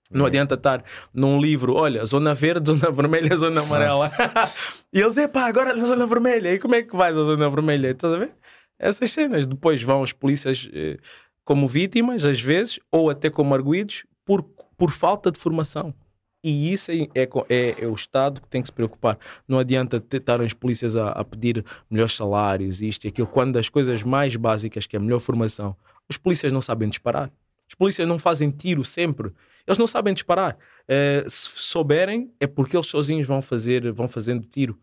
Speaker 2: Não uhum. adianta estar num livro, olha, zona verde, *laughs* zona vermelha, zona amarela. *laughs* e eles, epá, agora na zona vermelha. E como é que vais a zona vermelha? Estás a ver? Essas cenas. Depois vão os polícias eh, como vítimas, às vezes, ou até como arguídos, por, por falta de formação. E isso é, é, é, é, o Estado que tem que se preocupar. Não adianta estarem as polícias a, a, pedir melhores salários, isto e aquilo, quando as coisas mais básicas, que é a melhor formação, os polícias não sabem disparar. Os polícias não fazem tiro sempre. Eles não sabem disparar. Uh, se souberem, é porque eles sozinhos vão fazer, vão fazendo tiro.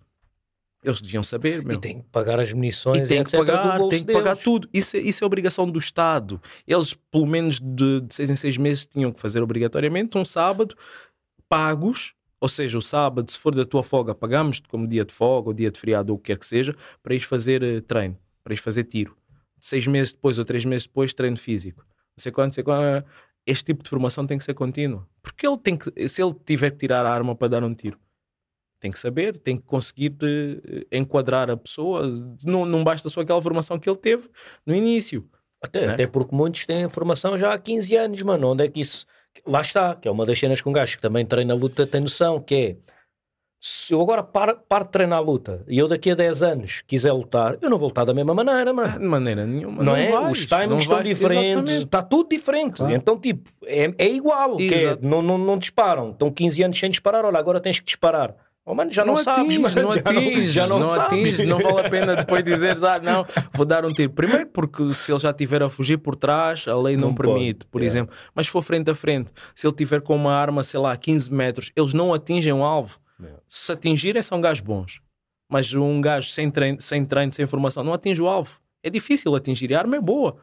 Speaker 2: Eles deviam saber, meu.
Speaker 1: E têm que pagar as munições
Speaker 2: e têm que pagar, têm que pagar tudo. Isso é, isso é obrigação do Estado. Eles, pelo menos de, de seis em seis meses, tinham que fazer obrigatoriamente um sábado pagos ou seja, o sábado, se for da tua folga, pagamos como dia de folga ou dia de feriado ou o que quer que seja, para ir fazer uh, treino, para ir fazer tiro. Seis meses depois ou três meses depois, treino físico. Não sei quanto, não sei quanto este tipo de formação tem que ser contínua. Porque ele tem que, se ele tiver que tirar a arma para dar um tiro, tem que saber, tem que conseguir uh, enquadrar a pessoa. Não, não basta só aquela formação que ele teve no início.
Speaker 1: Até, né? até porque muitos têm formação já há 15 anos, mano. Onde é que isso. Lá está, que é uma das cenas com um gajo que também treina luta, tem noção, que é se eu agora paro, paro de treinar a luta e eu daqui a 10 anos quiser lutar, eu não vou lutar da mesma maneira, mano.
Speaker 2: De maneira nenhuma.
Speaker 1: Não, não é? Vais, Os timings estão vais, diferentes, está tudo diferente. Claro. Então, tipo, é, é igual. É, não, não, não disparam. Estão 15 anos sem disparar, olha, agora tens que disparar. Oh, mano, já não, não sabes,
Speaker 2: atinges, não atinges, já não, não atinges, não vale a pena depois dizeres, ah, não, vou dar um tiro. Primeiro, porque se ele já estiver a fugir por trás, a lei não, não permite, pode. por yeah. exemplo. Mas se for frente a frente, se ele tiver com uma arma, sei lá, a 15 metros, eles não atingem o alvo. Se atingirem, são gajos bons. Mas um gajo sem treino, sem treino, sem formação, não atinge o alvo. É difícil atingir. E a arma é boa.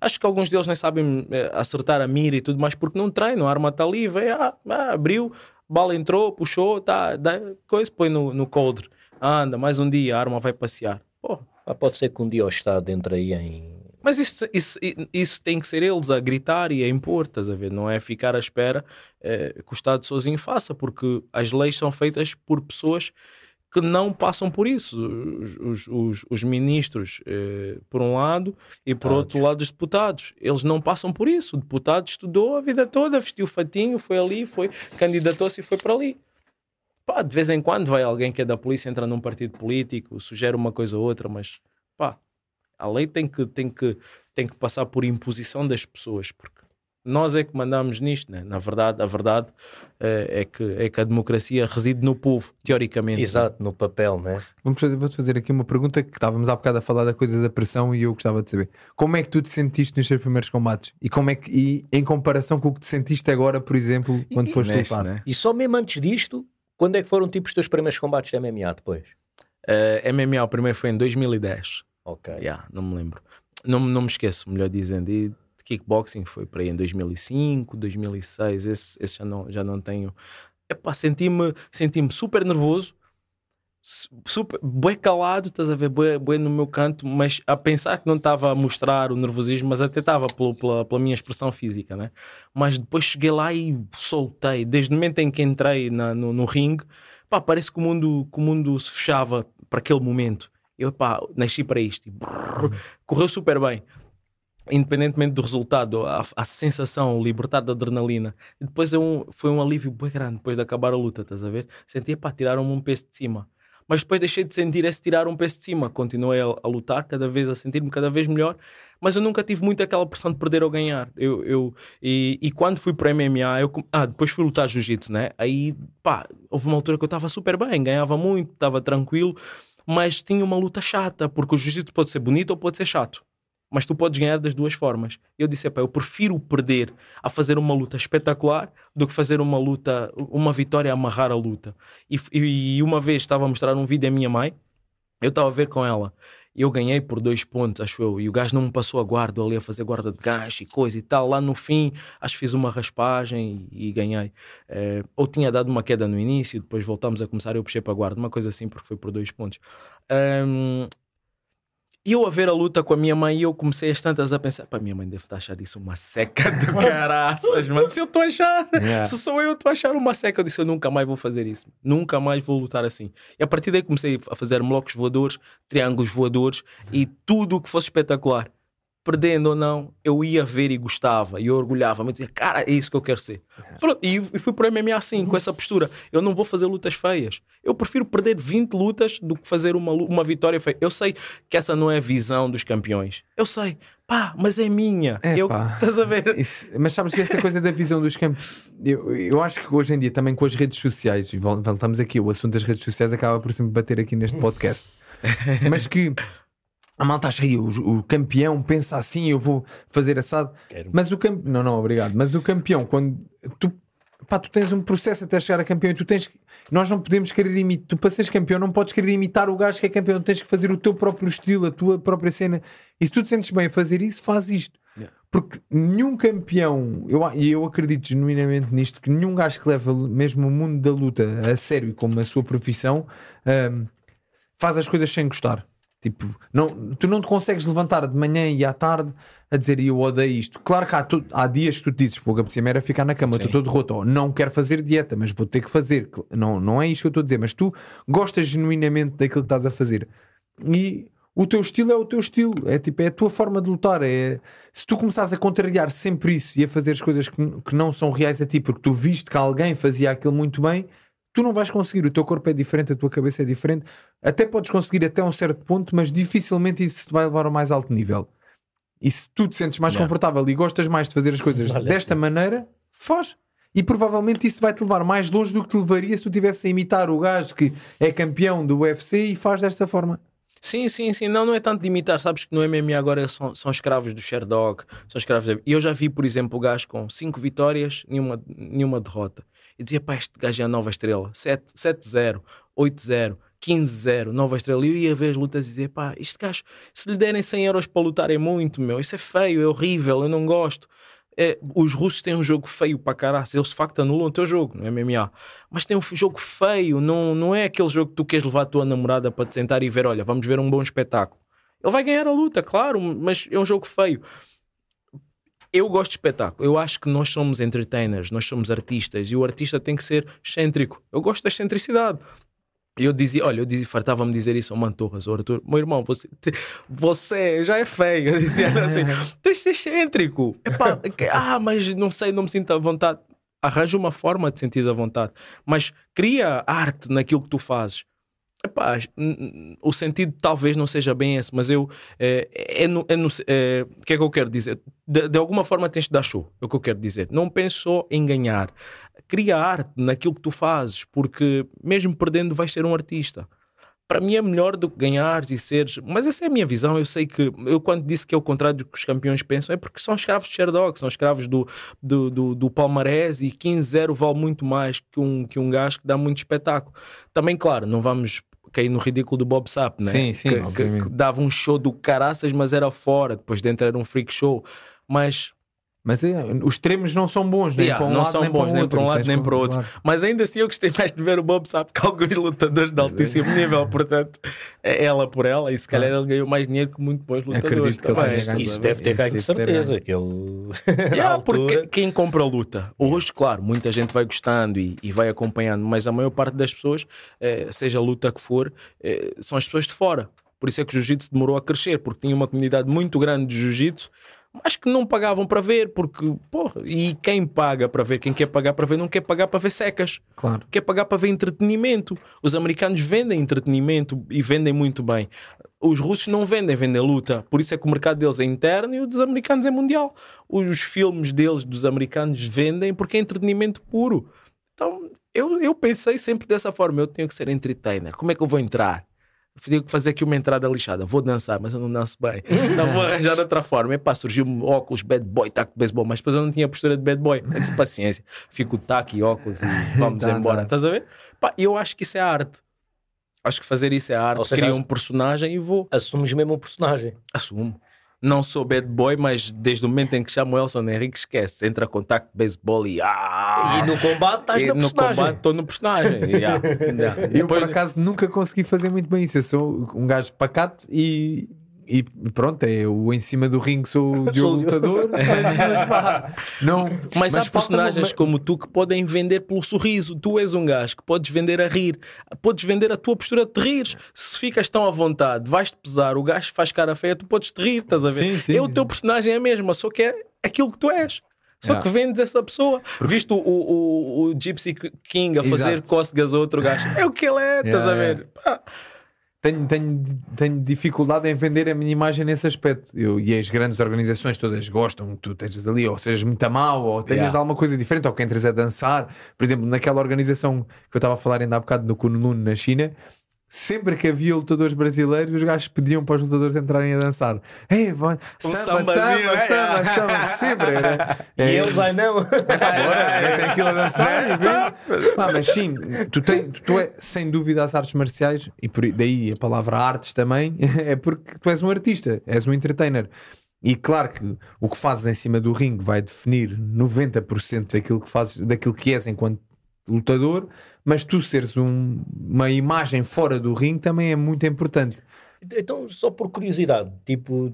Speaker 2: Acho que alguns deles nem sabem eh, acertar a mira e tudo mais porque não treinam. A arma está ali, vem, ah, ah, abriu, bala entrou, puxou, tá, dá, coisa, põe no, no coldre. Anda, mais um dia, a arma vai passear. Pô,
Speaker 1: ah, pode ser que um dia o Estado entre aí em.
Speaker 2: Mas isso, isso, isso tem que ser eles a gritar e a impor, estás a ver? Não é ficar à espera é, que o Estado sozinho faça, porque as leis são feitas por pessoas que não passam por isso. Os, os, os ministros, eh, por um lado, e por outro lado, os deputados. Eles não passam por isso. O deputado estudou a vida toda, vestiu fatinho, foi ali, foi candidatou-se e foi para ali. Pá, de vez em quando vai alguém que é da polícia, entra num partido político, sugere uma coisa ou outra, mas pá, A lei tem que, tem que, tem que passar por imposição das pessoas, porque nós é que mandamos nisto, né? na verdade, a verdade é, é, que, é que a democracia reside no povo, teoricamente.
Speaker 1: Exato, no papel, né?
Speaker 3: Vamos fazer, vou-te fazer aqui uma pergunta que estávamos há bocado a falar da coisa da pressão e eu gostava de saber. Como é que tu te sentiste nos teus primeiros combates? E como é que, e em comparação com o que te sentiste agora, por exemplo, quando e, foste neste, lutar? Né?
Speaker 1: E só mesmo antes disto, quando é que foram tipo os teus primeiros combates de MMA depois?
Speaker 2: Uh, eh, MMA, o primeiro foi em 2010.
Speaker 1: Ok.
Speaker 2: Yeah, não me lembro. Não, não me esqueço, melhor dizendo. E kickboxing foi para aí em 2005, 2006, esse, esse já, não, já não tenho. Epá, senti-me senti super nervoso, super, bem calado, estás a ver, bem, bem no meu canto, mas a pensar que não estava a mostrar o nervosismo, mas até estava pela, pela minha expressão física, né? Mas depois cheguei lá e soltei, desde o momento em que entrei na, no, no ringue, pá, parece que o, mundo, que o mundo se fechava para aquele momento. Eu, pá, nasci para isto. E, brrr, correu super bem independentemente do resultado, a, a sensação, libertar da adrenalina. E depois é foi um alívio bem grande depois de acabar a luta, estás a ver? Sentia, pá, tiraram-me um peso de cima. Mas depois deixei de sentir esse tirar um peso de cima. Continuei a, a lutar, cada vez a sentir-me cada vez melhor, mas eu nunca tive muito aquela pressão de perder ou ganhar. Eu, eu, e, e quando fui para MMA, eu, ah, depois fui lutar jiu-jitsu, né? Aí, pá, houve uma altura que eu estava super bem, ganhava muito, estava tranquilo, mas tinha uma luta chata, porque o jiu-jitsu pode ser bonito ou pode ser chato mas tu podes ganhar das duas formas. Eu disse, eu prefiro perder a fazer uma luta espetacular do que fazer uma luta, uma vitória amarrar a luta. E, e uma vez estava a mostrar um vídeo à minha mãe, eu estava a ver com ela, eu ganhei por dois pontos, acho eu, e o gajo não me passou a guarda, ali a fazer guarda de gancho e coisa e tal. Lá no fim, acho que fiz uma raspagem e, e ganhei. É, ou tinha dado uma queda no início, depois voltámos a começar, eu puxei para a guarda, uma coisa assim, porque foi por dois pontos. E eu a ver a luta com a minha mãe, eu comecei as tantas a pensar: pá, minha mãe deve estar a achar isso uma seca do *laughs* caraças, mano. Se eu estou a achar, yeah. se sou eu, estou a achar uma seca. Eu disse: eu nunca mais vou fazer isso, nunca mais vou lutar assim. E a partir daí comecei a fazer blocos voadores, triângulos voadores e tudo o que fosse espetacular perdendo ou não, eu ia ver e gostava, e eu orgulhava-me, dizia, cara, é isso que eu quero ser. Pronto, e, e fui para o MMA assim, com essa postura. Eu não vou fazer lutas feias. Eu prefiro perder 20 lutas do que fazer uma, uma vitória feia. Eu sei que essa não é a visão dos campeões. Eu sei, pá, mas é minha. É, eu, pá. Estás a ver?
Speaker 3: Isso, mas sabes que essa coisa da visão dos campeões, eu, eu acho que hoje em dia também com as redes sociais, e voltamos aqui, o assunto das redes sociais acaba por sempre bater aqui neste podcast, *laughs* mas que a malta acha aí, o, o, campeão pensa assim, eu vou fazer assado. Quero. Mas o campeão, não, não, obrigado. Mas o campeão, quando tu, pá, tu tens um processo até chegar a campeão e tu tens nós não podemos querer imitar, tu para seres campeão não podes querer imitar o gajo que é campeão, tens que fazer o teu próprio estilo, a tua própria cena. E se tu te sentes bem a fazer isso, faz isto. Yeah. Porque nenhum campeão, eu, e eu acredito genuinamente nisto, que nenhum gajo que leva mesmo o mundo da luta a sério como a sua profissão um, faz as coisas sem gostar. Tipo, não, tu não te consegues levantar de manhã e à tarde a dizer eu odeio isto. Claro que há, tu, há dias que tu dizes, fogo a era ficar na cama, estou todo roto, ou não quero fazer dieta, mas vou ter que fazer. Não, não é isto que eu estou a dizer, mas tu gostas genuinamente daquilo que estás a fazer. E o teu estilo é o teu estilo, é tipo, é a tua forma de lutar. É... Se tu começares a contrariar sempre isso e a fazer as coisas que, que não são reais a ti, porque tu viste que alguém fazia aquilo muito bem, tu não vais conseguir. O teu corpo é diferente, a tua cabeça é diferente. Até podes conseguir até um certo ponto, mas dificilmente isso te vai levar ao mais alto nível. E se tu te sentes mais confortável e gostas mais de fazer as coisas vale desta assim. maneira, faz. E provavelmente isso vai te levar mais longe do que te levaria se tu estivesse a imitar o gajo que é campeão do UFC e faz desta forma.
Speaker 2: Sim, sim, sim. Não, não é tanto de imitar. Sabes que no MMA agora são, são escravos do Sherdog, são escravos. De... E eu já vi, por exemplo, o gajo com 5 vitórias, nenhuma, nenhuma derrota. E dizia, pá, este gajo é a nova estrela. 7-0, 8-0, 15-0, nova estrela. E eu ia ver as lutas e dizer, pá, este gajo, se lhe derem 100 euros para lutar é muito, meu. Isso é feio, é horrível, eu não gosto. É, os russos têm um jogo feio para caralho. Eles de facto anulam o teu jogo no MMA. Mas tem um jogo feio, não, não é aquele jogo que tu queres levar a tua namorada para te sentar e ver, olha, vamos ver um bom espetáculo. Ele vai ganhar a luta, claro, mas é um jogo feio eu gosto de espetáculo. Eu acho que nós somos entertainers, nós somos artistas e o artista tem que ser excêntrico. Eu gosto da excentricidade. Eu dizia, olha, eu dizia, fartava-me dizer isso ao Mantorras, ao Arthur, meu irmão, você, você já é feio. *laughs* Eu dizia assim, *laughs* tens de ser excêntrico. Epá, *laughs* ah, mas não sei, não me sinto à vontade. Arranja uma forma de sentir à vontade, mas cria arte naquilo que tu fazes. Epá, o sentido talvez não seja bem esse, mas eu é, é, no, é, é, que é que eu quero dizer? De, de, alguma forma tens de dar show, é o que eu quero dizer. Não penso só em ganhar, cria arte naquilo que tu fazes, porque mesmo perdendo vais ser um artista para mim é melhor do que ganhares e seres. Mas essa é a minha visão. Eu sei que, eu quando disse que é o contrário do que os campeões pensam, é porque são escravos de Sherdog, são escravos do, do, do, do Palmarés e 15-0 vale muito mais que um, que um gajo que dá muito espetáculo. Também, claro, não vamos cair no ridículo do Bob Sapp, né?
Speaker 3: Sim, sim.
Speaker 2: Que, que, que dava um show do caraças, mas era fora, depois dentro era um freak show. Mas
Speaker 3: mas é, os extremos não são bons, nem
Speaker 2: yeah,
Speaker 3: para um
Speaker 2: não
Speaker 3: lado,
Speaker 2: são
Speaker 3: nem
Speaker 2: bons,
Speaker 3: para um
Speaker 2: nem
Speaker 3: outro,
Speaker 2: para um lado, nem para o outro. Mas ainda assim eu gostei mais de ver o Bob sabe que alguns lutadores de altíssimo nível, portanto, é ela por ela, e se calhar ele ganhou mais dinheiro que muito bons lutadores.
Speaker 1: Que ele isso deve ter ganho de certeza. Que ele... *laughs* *laughs*
Speaker 2: yeah, porque quem compra a luta, hoje, claro, muita gente vai gostando e, e vai acompanhando, mas a maior parte das pessoas, eh, seja a luta que for, eh, são as pessoas de fora. Por isso é que o jiu-jitsu demorou a crescer, porque tinha uma comunidade muito grande de jiu-jitsu mas que não pagavam para ver, porque, porra, e quem paga para ver, quem quer pagar para ver, não quer pagar para ver secas.
Speaker 3: Claro.
Speaker 2: Quer pagar para ver entretenimento. Os americanos vendem entretenimento e vendem muito bem. Os russos não vendem, vendem luta. Por isso é que o mercado deles é interno e o dos americanos é mundial. Os filmes deles, dos americanos, vendem porque é entretenimento puro. Então, eu, eu pensei sempre dessa forma. Eu tenho que ser entertainer. Como é que eu vou entrar? Tenho que fazer aqui uma entrada lixada. Vou dançar, mas eu não danço bem. *laughs* Não vou arranjar de outra forma. E pá, surgiu óculos, bad boy, taco de beisebol. Mas depois eu não tinha postura de bad boy. Eu disse paciência. Fico taco e óculos e *laughs* vamos tá, embora. Tá. Estás a ver? Pá, eu acho que isso é arte. Acho que fazer isso é arte. Seja, Cria um personagem e vou.
Speaker 1: Assumes mesmo um personagem.
Speaker 2: Assumo não sou bad boy, mas desde o momento em que chamo Elson Henrique, esquece. Entra contato de beisebol e. Ah,
Speaker 1: e no combate estás no personagem.
Speaker 2: No combate estou no personagem. yeah, *laughs*
Speaker 3: yeah. Eu, Depois... por acaso, nunca consegui fazer muito bem isso. Eu sou um gajo pacato e e pronto, é o em cima do ringue sou o *laughs* Diogo Lutador, mas, *laughs* pá, não,
Speaker 2: mas, mas há personagens como tu que podem vender pelo sorriso. Tu és um gajo que podes vender a rir, podes vender a tua postura de rir. Se ficas tão à vontade, vais-te pesar, o gajo faz cara feia, tu podes te rir, estás a ver? Sim, sim. É o teu personagem é a mesma, só que é aquilo que tu és. Só yeah. que vendes essa pessoa. Porque... Viste o, o, o, Gypsy King a fazer Exato. cócegas a outro gajo. É o que ele é, estás yeah, a ver? Yeah
Speaker 3: tenho, tenho, tenho dificuldade em vender a minha imagem nesse aspecto. Eu, e as grandes organizações todas gostam que tu estejas ali, ou sejas muito mal, ou tenhas yeah. alguma coisa diferente, ou que entres a dançar. Por exemplo, naquela organização que eu estava a falar ainda há bocado no Kunlun, na China, sempre que havia lutadores brasileiros, os gajos pediam para os lutadores entrarem a dançar. Ei, um samba, samba, samba, é. samba, sempre era.
Speaker 1: E é, eles, ai não.
Speaker 3: Agora, tem aquilo a dançar e. Ah, mas sim, tu, tem, tu é sem dúvida as artes marciais, e por daí a palavra artes também, *laughs* é porque tu és um artista, és um entertainer. E claro que o que fazes em cima do ringue vai definir 90% daquilo que fazes, daquilo que és enquanto lutador, mas tu seres um, uma imagem fora do ringue também é muito importante.
Speaker 1: Então, só por curiosidade, tipo,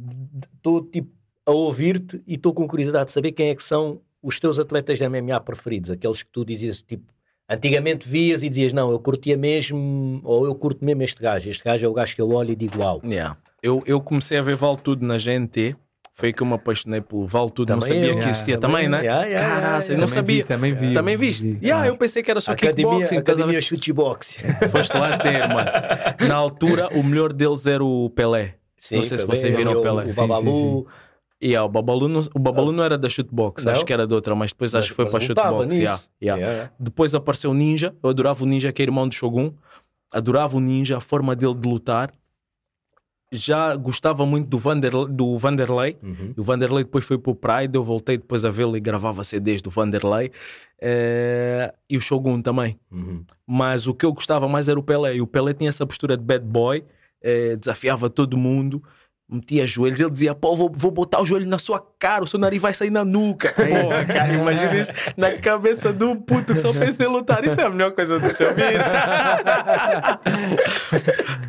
Speaker 1: estou tipo, a ouvir-te e estou com curiosidade de saber quem é que são os teus atletas de MMA preferidos, aqueles que tu dizias, tipo, antigamente vias e dizias, não, eu curtia mesmo, ou eu curto mesmo este gajo, este gajo é o gajo que eu olho e digo, uau.
Speaker 2: Yeah. Eu, eu comecei a ver Vale Tudo na GNT, foi que eu me apaixonei pelo Vale Tudo, também não sabia eu, que existia também, também né? Yeah, yeah, Caraca, yeah, não sabia. Vi,
Speaker 3: também vi.
Speaker 2: Também viste? Vi. Yeah, eu pensei que era só
Speaker 1: Academia,
Speaker 2: kickboxing.
Speaker 1: Academia Shootbox. *laughs*
Speaker 2: Foste lá ter, mano. Na altura, o melhor deles era o Pelé. Sim, não sei se vocês viram o Pelé.
Speaker 1: O Babalu.
Speaker 2: E yeah, o Babalu, não, o Babalu não era da Shootbox, não? acho que era de outra, mas depois acho que foi para a Shootbox. Yeah, yeah. Depois apareceu o Ninja, eu adorava o Ninja, que é irmão do Shogun. Adorava o Ninja, a forma dele de lutar já gostava muito do, Vander, do Vanderlei. Uhum. O Vanderlei depois foi para o Pride. Eu voltei depois a vê-lo e gravava CDs do Vanderlei. É... E o Shogun também. Uhum. Mas o que eu gostava mais era o Pelé. E o Pelé tinha essa postura de bad boy, é... desafiava todo mundo metia joelhos, ele dizia, pô, vou, vou botar o joelho na sua cara, o seu nariz vai sair na nuca. *laughs* Porra, cara, imagina isso na cabeça de um puto que só pensa em lutar. Isso é a melhor coisa do seu vida.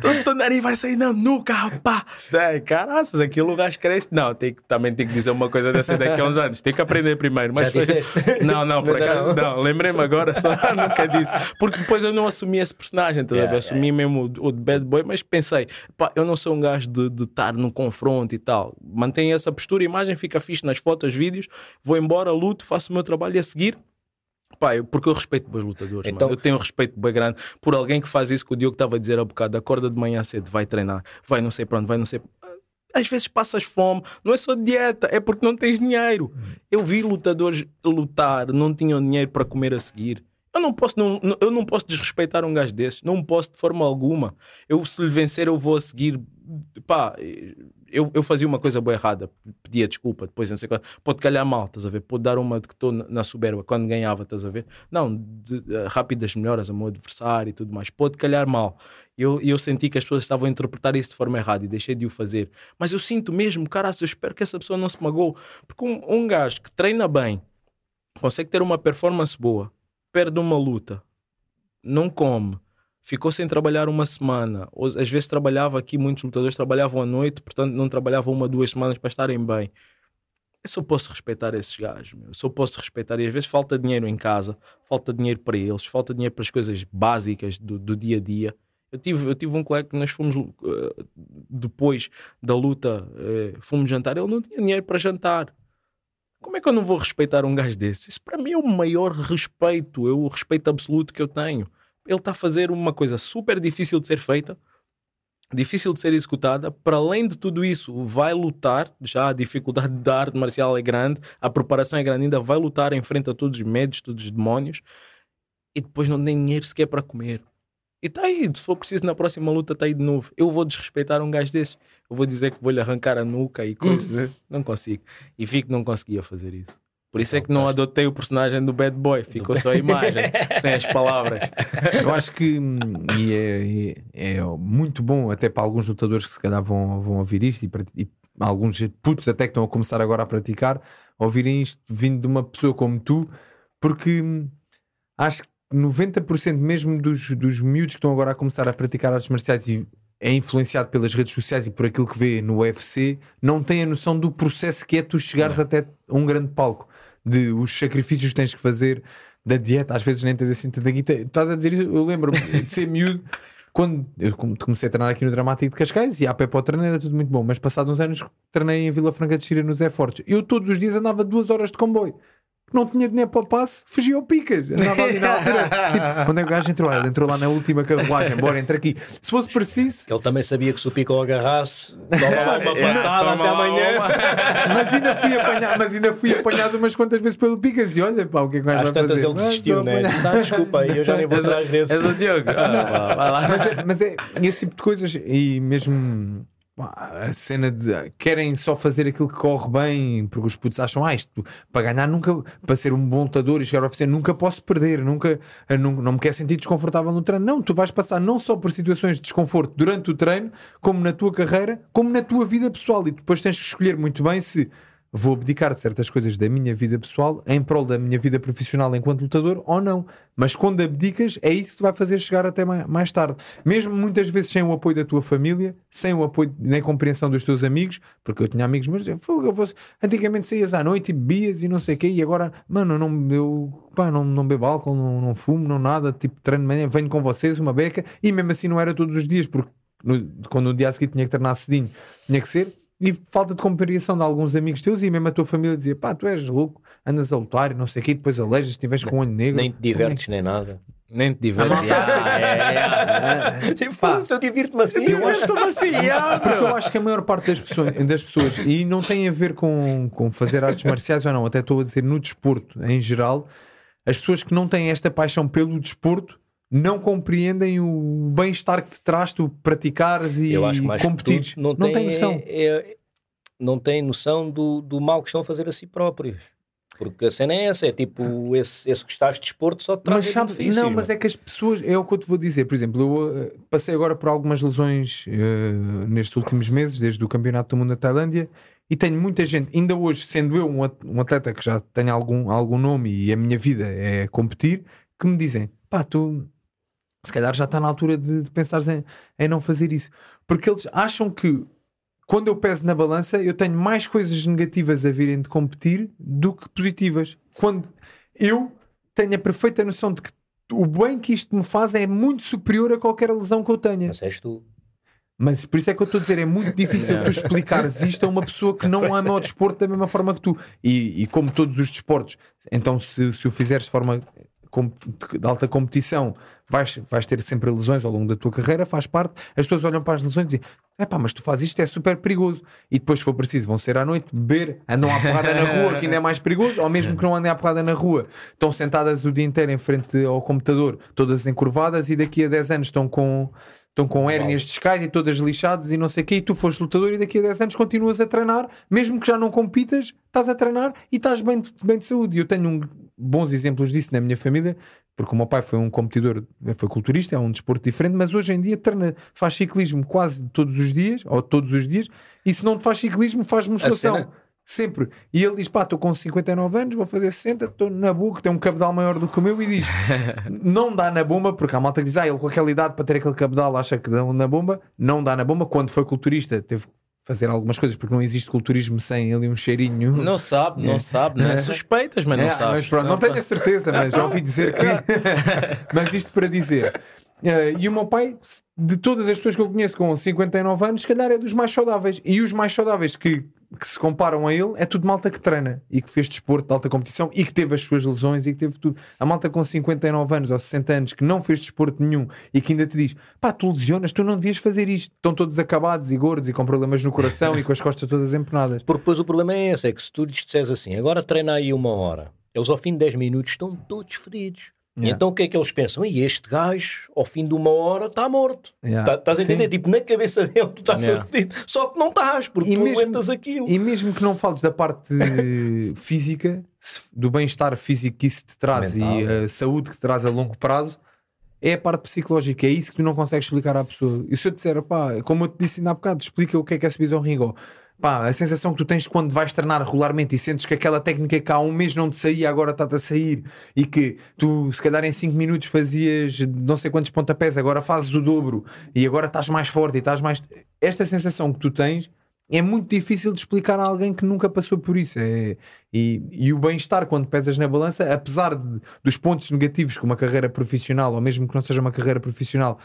Speaker 2: *laughs* Todo nariz vai sair na nuca, rapá. É, caraças, aquilo o gajo cresce. Não, tem, também tem que dizer uma coisa dessa daqui a uns anos. Tem que aprender primeiro. Mas foi... *laughs* Não, não, por acaso, não. Lembrei-me agora, só nunca disse. Porque depois eu não assumi esse personagem, tá yeah, assumi yeah. mesmo o, o de bad boy, mas pensei, pá, eu não sou um gajo de estar num confronto e tal. Mantenho essa postura, a imagem fica fixe nas fotos, vídeos, vou embora, luto, faço o meu trabalho e a seguir Pá, eu, porque eu respeito bem lutadores, então... eu tenho um respeito bem grande por alguém que faz isso que o Diogo estava a dizer há bocado, acorda de manhã cedo, vai treinar, vai não sei para onde, vai não sei às vezes passas fome, não é só dieta, é porque não tens dinheiro. Eu vi lutadores lutar, não tinham dinheiro para comer a seguir. Eu não posso, não, eu não posso desrespeitar um gajo desses, não posso de forma alguma. Eu, se lhe vencer, eu vou seguir. Pá, eu, eu fazia uma coisa boa errada, pedia desculpa, depois não sei qual. Pode calhar mal, estás a ver? Pode dar uma de que estou na soberba quando ganhava, estás a ver? Não, de, rápidas melhoras ao meu adversário e tudo mais. Pode calhar mal. Eu, eu senti que as pessoas estavam a interpretar isso de forma errada e deixei de o fazer. Mas eu sinto mesmo, cara, eu espero que essa pessoa não se magoe. Porque um, um gajo que treina bem, consegue ter uma performance boa, perde uma luta, não come, ficou sem trabalhar uma semana, às vezes trabalhava aqui, muitos lutadores trabalhavam à noite, portanto não trabalhavam uma, duas semanas para estarem bem. Eu só posso respeitar esses gajos, meu. eu só posso respeitar. E às vezes falta dinheiro em casa, falta dinheiro para eles, falta dinheiro para as coisas básicas do, do dia a dia. Eu tive, eu tive um colega que nós fomos uh, depois da luta, uh, fomos jantar, ele não tinha dinheiro para jantar. Como é que eu não vou respeitar um gajo desse? Isso para mim é o maior respeito, é o respeito absoluto que eu tenho. Ele está a fazer uma coisa super difícil de ser feita, difícil de ser executada. Para além de tudo isso, vai lutar. Já a dificuldade da arte marcial é grande, a preparação é grande, ainda vai lutar em frente a todos os médios, todos os demónios, e depois não tem dinheiro sequer para comer. E está aí, se for preciso na próxima luta, está aí de novo. Eu vou desrespeitar um gajo desses. Eu vou dizer que vou-lhe arrancar a nuca e coisa. Né? Não consigo. E vi que não conseguia fazer isso. Por isso é que não adotei o personagem do Bad Boy, ficou só a imagem, *laughs* sem as palavras.
Speaker 3: Eu acho que hum, e é, é, é, muito bom, até para alguns lutadores que se calhar vão, vão ouvir isto e, e alguns putos até que estão a começar agora a praticar, ouvirem isto vindo de uma pessoa como tu, porque hum, acho que 90% mesmo dos, dos miúdos que estão agora a começar a praticar artes marciais e é influenciado pelas redes sociais e por aquilo que vê no UFC, não tem a noção do processo que é tu chegares não. até um grande palco, de os sacrifícios que tens que fazer, da dieta, às vezes nem tens assim tanta guita. Estás a dizer isso, eu lembro-me *laughs* de ser miúdo. Quando eu comecei a treinar aqui no Dramático de Cascais e a pé para o treino era tudo muito bom, mas passados uns anos treinei em Vila Franca de Xira no Zé Fortes. Eu todos os dias andava duas horas de comboio não tinha dinheiro para o passe, fugia ao picas. Andava ali na altura. *laughs* tipo, onde é que o gajo entrou? Ele entrou lá na última carruagem, bora, entra aqui. Se fosse preciso.
Speaker 1: Ele também sabia que se o pico agarrasse, toma lá uma *laughs* patada até amanhã. *laughs*
Speaker 3: mas, ainda fui apanhado, mas ainda fui apanhado umas quantas vezes pelo picas e olha, pá, o que é que vai fazer?
Speaker 1: tantas ele desistiu, né? Ah, desculpa aí, eu já nem vou atrás vezes.
Speaker 2: És o Diogo. Ah,
Speaker 3: vai lá. Mas é, mas é esse tipo de coisas e mesmo a cena de querem só fazer aquilo que corre bem, porque os putos acham, ah, isto para ganhar nunca, para ser um bom lutador e chegar ao oficina, nunca posso perder, nunca não, não me quero sentir desconfortável no treino. Não, tu vais passar não só por situações de desconforto durante o treino, como na tua carreira, como na tua vida pessoal, e depois tens que escolher muito bem se vou abdicar de certas coisas da minha vida pessoal em prol da minha vida profissional enquanto lutador ou não. Mas quando abdicas, é isso que vai fazer chegar até mais tarde. Mesmo muitas vezes sem o apoio da tua família, sem o apoio nem compreensão dos teus amigos, porque eu tinha amigos, mas eu vou, antigamente saías à noite e bebias e não sei o quê, e agora, mano, não, eu pá, não, não bebo álcool, não, não fumo, não nada, tipo treino de manhã, venho com vocês, uma beca, e mesmo assim não era todos os dias, porque no, quando no dia seguinte tinha que treinar cedinho, tinha que ser e falta de compreensão de alguns amigos teus e mesmo a tua família dizia pá, tu és louco, andas a lutar e não sei o quê, depois alejas, te vês com o olho negro.
Speaker 1: Nem te divertes, nem nada.
Speaker 2: Nem te divertes. Ah,
Speaker 1: é, é. *laughs* Tipo, pá, eu divirto-me assim.
Speaker 2: Eu acho, assim, *laughs*
Speaker 3: porque eu acho que a maior parte das pessoas, das pessoas, e não tem a ver com, com fazer artes marciais ou não, até estou a dizer no desporto em geral, as pessoas que não têm esta paixão pelo desporto não compreendem o bem-estar que te traz tu praticares e competir.
Speaker 1: Não, não tem noção. É, é, não tem noção do, do mal que estão a fazer a si próprios. Porque a cena é essa, é tipo, esse, esse que estás de desporto só te traz mas sabe,
Speaker 3: Não, mas é que as pessoas, é o que eu te vou dizer, por exemplo, eu uh, passei agora por algumas lesões uh, nestes últimos meses, desde o Campeonato do Mundo da Tailândia, e tenho muita gente, ainda hoje, sendo eu um atleta que já tem algum, algum nome e a minha vida é competir, que me dizem, pá, tu se calhar já está na altura de, de pensar em, em não fazer isso. Porque eles acham que quando eu peso na balança, eu tenho mais coisas negativas a virem de competir do que positivas. Quando eu tenho a perfeita noção de que o bem que isto me faz é muito superior a qualquer lesão que eu tenha.
Speaker 1: Mas és tu.
Speaker 3: Mas por isso é que eu estou a dizer, é muito difícil tu *laughs* explicares isto a uma pessoa que não ama o desporto da mesma forma que tu. E, e como todos os desportos, então se, se o fizeres de forma de alta competição, vais, vais ter sempre lesões ao longo da tua carreira, faz parte. As pessoas olham para as lesões e dizem: é pá, mas tu fazes isto, é super perigoso. E depois, se for preciso, vão ser à noite, beber, andam à porrada na rua, que ainda é mais perigoso, ou mesmo que não andem à porrada na rua, estão sentadas o dia inteiro em frente ao computador, todas encurvadas, e daqui a 10 anos estão com estão com hérnias discais e todas lixadas e não sei o quê, e tu foste lutador e daqui a 10 anos continuas a treinar, mesmo que já não compitas, estás a treinar e estás bem, bem de saúde. E eu tenho um, bons exemplos disso na minha família, porque o meu pai foi um competidor, foi culturista, é um desporto diferente, mas hoje em dia treina, faz ciclismo quase todos os dias, ou todos os dias, e se não faz ciclismo, faz musculação. Sempre. E ele diz: pá, estou com 59 anos, vou fazer 60, estou na boca, tem um cabedal maior do que o meu. E diz: *laughs* não dá na bomba, porque a malta diz: ah, ele com aquela idade para ter aquele cabedal acha que dá na bomba. Não dá na bomba. Quando foi culturista, teve fazer algumas coisas, porque não existe culturismo sem ali um cheirinho.
Speaker 2: Não sabe, não é. sabe, né? Suspeitas, mas não é, sabe.
Speaker 3: Mas pronto, não tenho a certeza, mas já ouvi dizer que. *laughs* mas isto para dizer. Uh, e o meu pai, de todas as pessoas que eu conheço com 59 anos, se calhar é dos mais saudáveis. E os mais saudáveis que que se comparam a ele é tudo malta que treina e que fez desporto de alta competição e que teve as suas lesões e que teve tudo. A malta com 59 anos ou 60 anos que não fez desporto nenhum e que ainda te diz pá, tu lesionas, tu não devias fazer isto. Estão todos acabados e gordos e com problemas no coração e com as costas todas empenadas.
Speaker 1: Porque depois o problema é esse: é que se tu lhes disseres assim, agora treina aí uma hora, eles ao fim de 10 minutos estão todos feridos. Yeah. Então o que é que eles pensam? E este gajo, ao fim de uma hora, está morto. Yeah. Tá, estás a entender? Sim. Tipo, na cabeça dele, tu estás yeah. Só que não estás, porque e tu mesmo, aguentas aquilo.
Speaker 3: E mesmo que não fales da parte *laughs* física, do bem-estar físico que isso te traz Mental. e a saúde que te traz a longo prazo, é a parte psicológica. É isso que tu não consegues explicar à pessoa. E se eu te disser, pá, como eu te disse ainda há bocado, explica o que é que é subir ao ringue pá, a sensação que tu tens quando vais treinar regularmente e sentes que aquela técnica que há um mês não te saía, agora está-te a sair e que tu, se calhar, em 5 minutos fazias não sei quantos pontapés, agora fazes o dobro e agora estás mais forte e estás mais. Esta sensação que tu tens é muito difícil de explicar a alguém que nunca passou por isso. É, e, e o bem-estar, quando pesas na balança, apesar de, dos pontos negativos que uma carreira profissional, ou mesmo que não seja uma carreira profissional,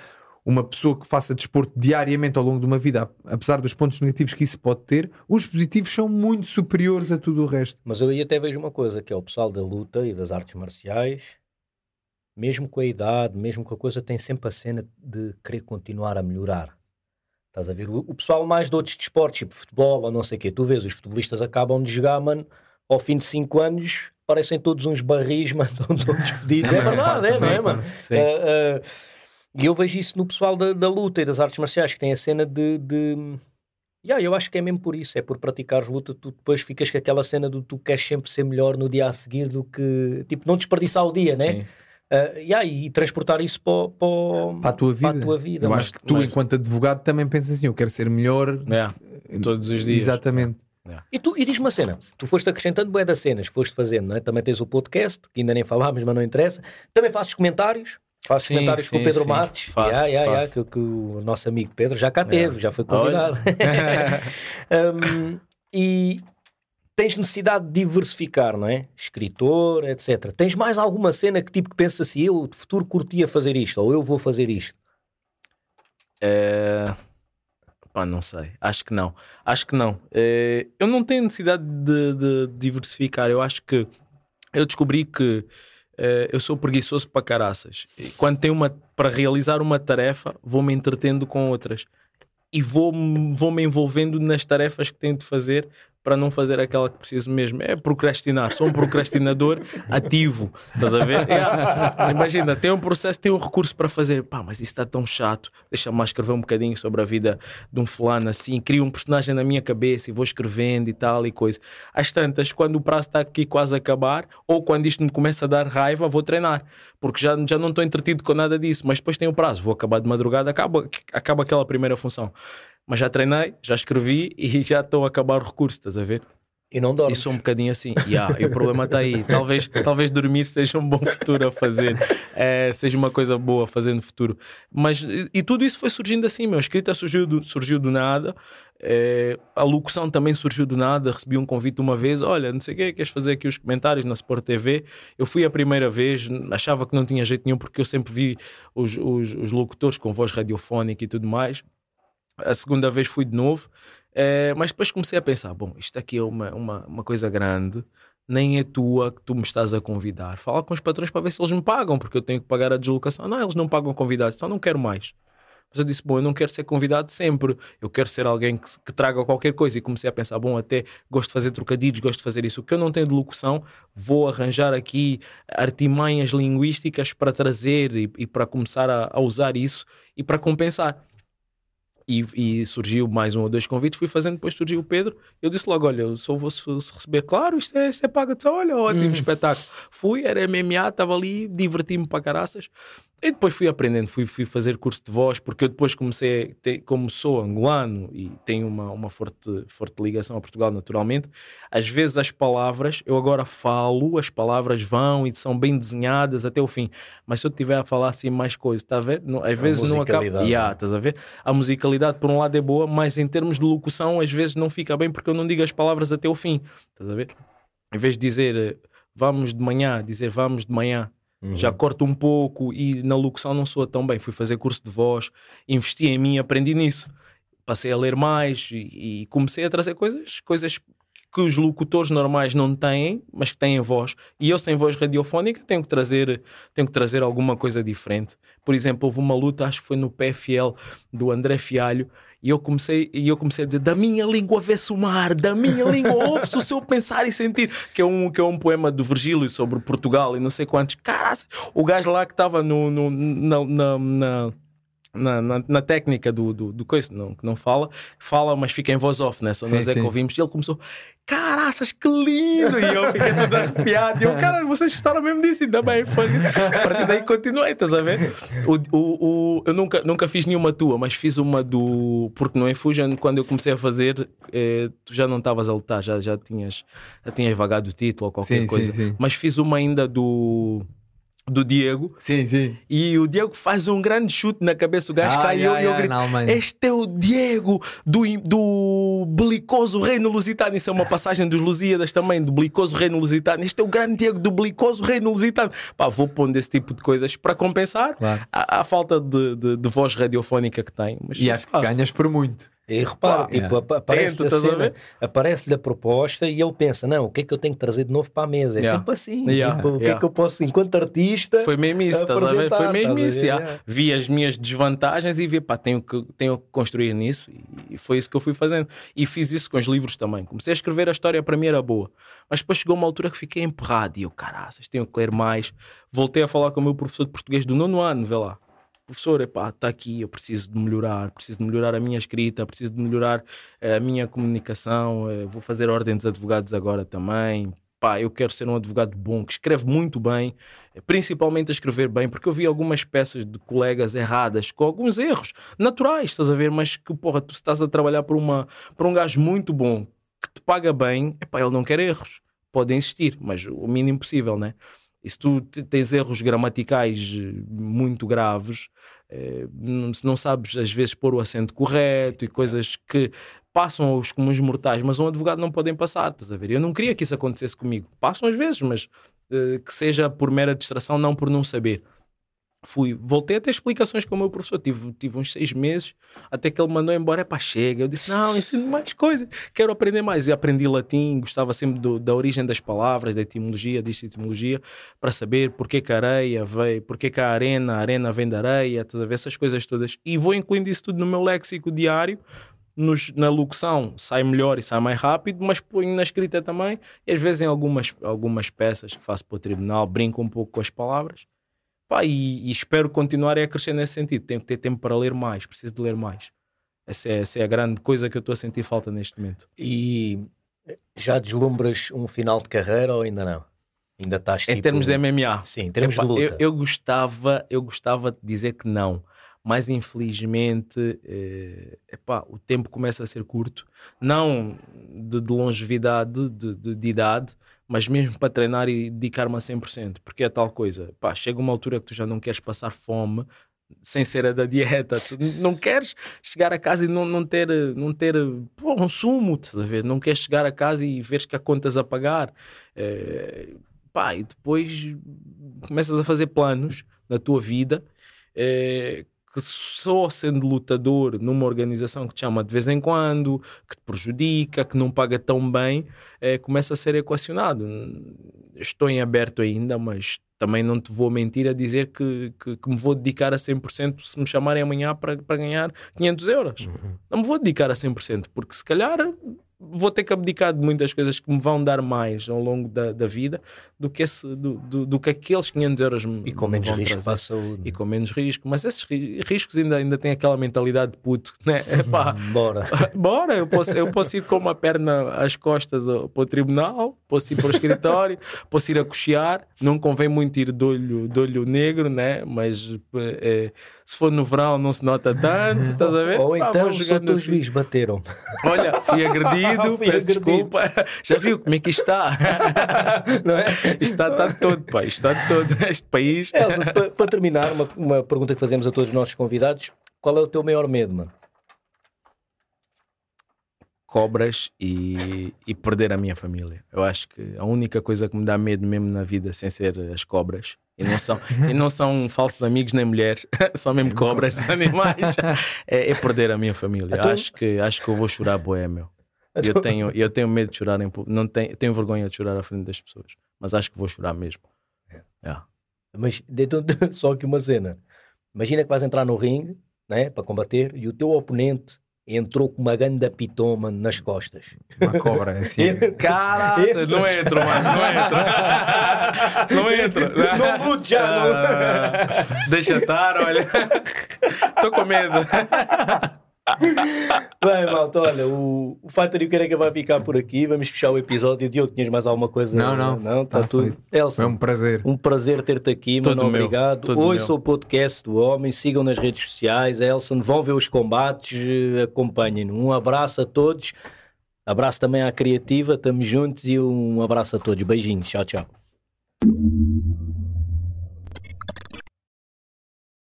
Speaker 3: uma pessoa que faça desporto diariamente ao longo de uma vida, apesar dos pontos negativos que isso pode ter, os positivos são muito superiores a tudo o resto.
Speaker 1: Mas eu aí até vejo uma coisa, que é o pessoal da luta e das artes marciais, mesmo com a idade, mesmo com a coisa, tem sempre a cena de querer continuar a melhorar. Estás a ver? O, o pessoal mais de outros desportos, tipo futebol ou não sei o quê, tu vês, os futebolistas acabam de jogar, mano, ao fim de 5 anos, parecem todos uns barris, *laughs* mano, todos fedidos. É verdade, é, não é, mano? Sim. Uh, uh, e eu vejo isso no pessoal da, da luta e das artes marciais, que tem a cena de. de... Yeah, eu acho que é mesmo por isso, é por praticares luta, tu depois ficas com aquela cena do tu queres sempre ser melhor no dia a seguir do que. Tipo, não desperdiçar o dia, né? Sim. Uh, yeah, e transportar isso para, para,
Speaker 3: para, a tua vida. Para a tua vida eu mas, acho que tu, mas... enquanto advogado, também pensas assim: eu quero ser melhor
Speaker 2: yeah, todos os dias.
Speaker 3: Exatamente.
Speaker 1: Yeah. E, tu, e diz-me uma cena: tu foste acrescentando bué das cenas que foste fazendo, não é? Também tens o podcast, que ainda nem *laughs* falámos, mas não interessa. Também fazes comentários. Faço sim, comentários sim, com o Pedro sim. Matos, faço, yeah, yeah, yeah, que, que, o nosso amigo Pedro já cá teve, já foi convidado. um, *laughs* e tens necessidade de diversificar, não é? Escritor, etc. Tens mais alguma cena que tipo que pensa assim, eu de futuro curtia fazer isto, ou eu vou fazer isto?
Speaker 2: É... Pá, não sei, acho que não. Acho que não. É... Eu não tenho necessidade de, de diversificar, eu acho que eu descobri que eu sou preguiçoso para caraças. E quando tenho uma para realizar uma tarefa, vou-me entretendo com outras e vou, vou envolvendo nas tarefas que tenho de fazer para não fazer aquela que preciso mesmo. É procrastinar, sou um procrastinador *laughs* ativo. Estás a ver? É, imagina, tem um processo, tem um recurso para fazer. Pá, mas isso está tão chato. Deixa-me lá escrever um bocadinho sobre a vida de um fulano assim. Crio um personagem na minha cabeça e vou escrevendo e tal e coisa. Às tantas, quando o prazo está aqui quase a acabar, ou quando isto me começa a dar raiva, vou treinar. Porque já, já não estou entretido com nada disso. Mas depois tem o prazo. Vou acabar de madrugada, acaba, acaba aquela primeira função mas já treinei, já escrevi e *laughs* já estou a acabar o recurso, estás a ver?
Speaker 1: E não dormes.
Speaker 2: E sou um bocadinho assim. Yeah, e o problema está aí. Talvez, talvez dormir seja um bom futuro a fazer. É, seja uma coisa boa a fazer no futuro. Mas, e tudo isso foi surgindo assim, meu. A escrita surgiu do, surgiu do nada. É, a locução também surgiu do nada. Recebi um convite uma vez. Olha, não sei o que, queres fazer aqui os comentários na Sport TV? Eu fui a primeira vez. Achava que não tinha jeito nenhum porque eu sempre vi os, os, os locutores com voz radiofónica e tudo mais A segunda vez fui de novo, é, mas depois comecei a pensar: bom, isto aqui é uma, uma, uma coisa grande, nem é tua que tu me estás a convidar. Fala com os patrões para ver se eles me pagam, porque eu tenho que pagar a deslocação. Não, eles não pagam convidados, então não quero mais. Mas eu disse, bom, eu não quero ser convidado sempre, eu quero ser alguém que, que, traga qualquer coisa. E comecei a pensar, bom, até gosto de fazer trocadilhos, gosto de fazer isso. O que eu não tenho de locução, vou arranjar aqui artimanhas linguísticas para trazer e, e para começar a, a usar isso e para compensar e, e, surgiu mais um ou dois convites, fui fazendo, depois surgiu o Pedro. Eu disse logo: Olha, eu só vou se, receber, claro, isto é, isto é pago. Disse, Olha, ótimo hum. espetáculo. Fui, era MMA, estava ali, diverti-me para caraças. E depois fui aprendendo, fui, fui fazer curso de voz, porque eu depois comecei, ter, como sou angolano e tenho uma, uma forte, forte ligação a Portugal naturalmente, às vezes as palavras, eu agora falo, as palavras vão e são bem desenhadas até o fim, mas se eu estiver a falar assim mais coisas, está a ver? Não, às a vezes não acaba. Yeah, estás a ver? A musicalidade por um lado é boa, mas em termos de locução às vezes não fica bem porque eu não digo as palavras até o fim, estás a ver? Em vez de dizer eh, vamos de manhã, dizer vamos de manhã Uhum. Já corto um pouco e na locução não soa tão bem. Fui fazer curso de voz, investi em mim, aprendi nisso. Passei a ler mais e, e comecei a trazer coisas, coisas que os locutores normais não têm, mas que têm voz. E eu sem voz radiofónica tenho que trazer, tenho que trazer alguma coisa diferente. Por exemplo, houve uma luta, acho que foi no PFL do André Fialho, e eu comecei, e eu comecei a dizer: da minha língua vê-se o mar, da minha língua ouve-se o seu pensar e sentir. Que é, um, que é um poema do Virgílio sobre Portugal e não sei quantos. Caras, o gajo lá que estava no, no, na, na, na na, na, na, técnica do, do, do coisa, não, que não fala, fala, mas fica em voz off, né? Só sim, nós é que ouvimos. E ele começou, caraças, que lindo! E eu fiquei todo arrepiado. E eu, cara, vocês gostaram mesmo disso? Ainda bem, foi. A partir daí continuei, estás a ver? O, o, o, eu nunca, nunca fiz nenhuma tua, mas fiz uma do. Porque no Infusion, quando eu comecei a fazer, eh, tu já não estavas a lutar, já, já, tinhas, já tinhas vagado o título ou qualquer sim, coisa. Mas fiz uma ainda do do Diego.
Speaker 3: Sim, sim.
Speaker 2: E o Diego faz um grande chute na cabeça, o gajo ah, caiu yeah, e eu grito: yeah, Este é o Diego do, do Belicoso Reino Lusitano. Isso é uma passagem dos Lusíadas também, do Belicoso Reino Lusitano. Este é o grande Diego do Belicoso Reino Lusitano. Pá, vou pondo esse tipo de coisas para compensar claro. a, a, falta de, de, de, voz radiofónica que tem.
Speaker 3: Mas, e acho que ganhas por muito.
Speaker 1: E repara, tipo, é. aparece-lhe a, cena, aparece a proposta e ele pensa: não, o que é que eu tenho que trazer de novo para a mesa? É yeah. sempre assim. Yeah. Tipo, o que é que eu posso, enquanto artista.
Speaker 2: Foi mesmo isso, estás a ver? Foi mesmo isso. Vi as minhas desvantagens e vi, pá, tenho que, tenho que construir nisso. E foi isso que eu fui fazendo. E fiz isso com os livros também. Comecei a escrever a história, para mim era boa. Mas depois chegou uma altura que fiquei emperrado e eu, caraças, tenho que ler mais. Voltei a falar com o meu professor de português do nono ano, vê lá professor, epá, está aqui, eu preciso de melhorar, preciso de melhorar a minha escrita, preciso de melhorar eh, a minha comunicação, eh, vou fazer ordem dos advogados agora também. Pá, eu quero ser um advogado bom, que escreve muito bem, eh, principalmente a escrever bem, porque eu vi algumas peças de colegas erradas, com alguns erros naturais, estás a ver, mas que, porra, tu estás a trabalhar por, uma, por um gajo muito bom, que te paga bem, epá, ele não quer erros. Pode insistir, mas o mínimo possível, né? E se tu tens erros gramaticais eh, muito graves, eh, se não sabes às vezes pôr o acento correto e coisas que passam aos comuns mortais, mas um advogado não podem passar, estás a ver? Eu não queria que isso acontecesse comigo. Passam às vezes, mas eh, que seja por mera distração, não por não saber fui, voltei a ter explicações com o meu professor. Tive, tive uns seis meses até que ele mandou embora. É para chega. Eu disse: Não, ensino mais coisas, quero aprender mais. E aprendi latim, gostava sempre do, da origem das palavras, da etimologia, disto etimologia, para saber porque que a areia veio, porque que a arena, a arena vem da areia, essas coisas todas. E vou incluindo isso tudo no meu léxico diário. Nos, na locução sai melhor e sai mais rápido, mas ponho na escrita também. E às vezes em algumas, algumas peças que faço para o tribunal, brinco um pouco com as palavras Pá, e, e, espero continuar a crescer nesse sentido. Tenho que ter tempo para ler mais, preciso de ler mais. Essa é, essa é a grande coisa que eu estou a sentir falta neste momento.
Speaker 1: E já deslumbras um final de carreira ou ainda não? Ainda estás
Speaker 2: tipo... Em termos de MMA?
Speaker 1: Sim, em termos Epá, de luta.
Speaker 2: Eu, eu, gostava, eu gostava de dizer que não, mas infelizmente eh, epá, o tempo começa a ser curto. Não de, de longevidade, de, de, de idade, mas mesmo para treinar e dedicar-me a 100%, porque é tal coisa, pá, chega uma altura que tu já não queres passar fome sem ser a da dieta, tu não queres chegar a casa e não, não ter, não ter pô, um sumo, estás a ver? não queres chegar a casa e veres que há contas a pagar, é, pá, e depois começas a fazer planos na tua vida é, que só sendo lutador numa organização que te chama de vez em quando, que te prejudica, que não paga tão bem, é, começa a ser equacionado. Estou em aberto ainda, mas também não te vou mentir a dizer que, que, que me vou dedicar a 100% se me chamarem amanhã para, ganhar 500 euros. Uhum. Não me vou dedicar a 100%, porque se calhar vou ter que abdicar de muitas coisas que me vão dar mais ao longo da, da vida do que, esse, do, do, do, que aqueles 500 euros me
Speaker 1: E com menos risco
Speaker 2: para a saúde. E com menos risco. Mas esses riscos ainda, ainda têm aquela mentalidade de puto, né? *laughs* Epá,
Speaker 1: bora. *laughs*
Speaker 2: bora, eu posso, eu posso ir com uma perna às costas para o tribunal, posso ir para o escritório, *laughs* posso ir a cochear. Não convém muito ir de olho, de olho negro, né? Mas é, se for no verão não se nota tanto, estás a ver?
Speaker 1: Ou então os outros assim. juiz bateram.
Speaker 2: Olha, fui *laughs* agredido, fui peço agredido. desculpa. *laughs* Já viu como é que isto está? *laughs* Não é? Isto está, está todo, pá, isto está todo este país.
Speaker 1: Elsa, para, para terminar, uma, uma pergunta que fazemos a todos os nossos convidados: qual é o teu maior medo, mano?
Speaker 2: cobras e, e, perder a minha família. Eu acho que a única coisa que me dá medo mesmo na vida, sem ser as cobras, e não são, e não são falsos amigos nem mulheres, *laughs* são mesmo cobras, esses animais, é, é, perder a minha família. Então... Acho, que, acho que eu vou chorar boé, meu. Então... Eu, tenho, eu tenho medo de chorar em não tenho, tenho vergonha de chorar à frente das pessoas, mas acho que vou chorar mesmo. É.
Speaker 1: Yeah. Mas então, *laughs* só que uma cena. Imagina que vais entrar no ringue né, para combater e o teu oponente entrou com uma ganda pitoma nas costas.
Speaker 3: Uma cobra, é assim. *laughs*
Speaker 2: Caralho, não entra, mano, não entra. *laughs* Não entra.
Speaker 1: Não lute já, não.
Speaker 2: Ah, deixa estar, olha. Estou com medo. *laughs*
Speaker 1: Bem, malta, olha, o, o e o Careca vai ficar por aqui. Vamos fechar o episódio. Diogo, tinhas mais alguma coisa?
Speaker 3: Não, não.
Speaker 1: Não, está ah, tudo.
Speaker 3: É um prazer.
Speaker 1: Um prazer ter-te aqui, mano. Obrigado. Hoje sou o podcast do Homem. Sigam nas redes sociais. Elson, vão ver os combates. Acompanhem. Um abraço a todos. Abraço também à Criativa. Estamos juntos e um abraço a todos. Beijinhos. Tchau, tchau.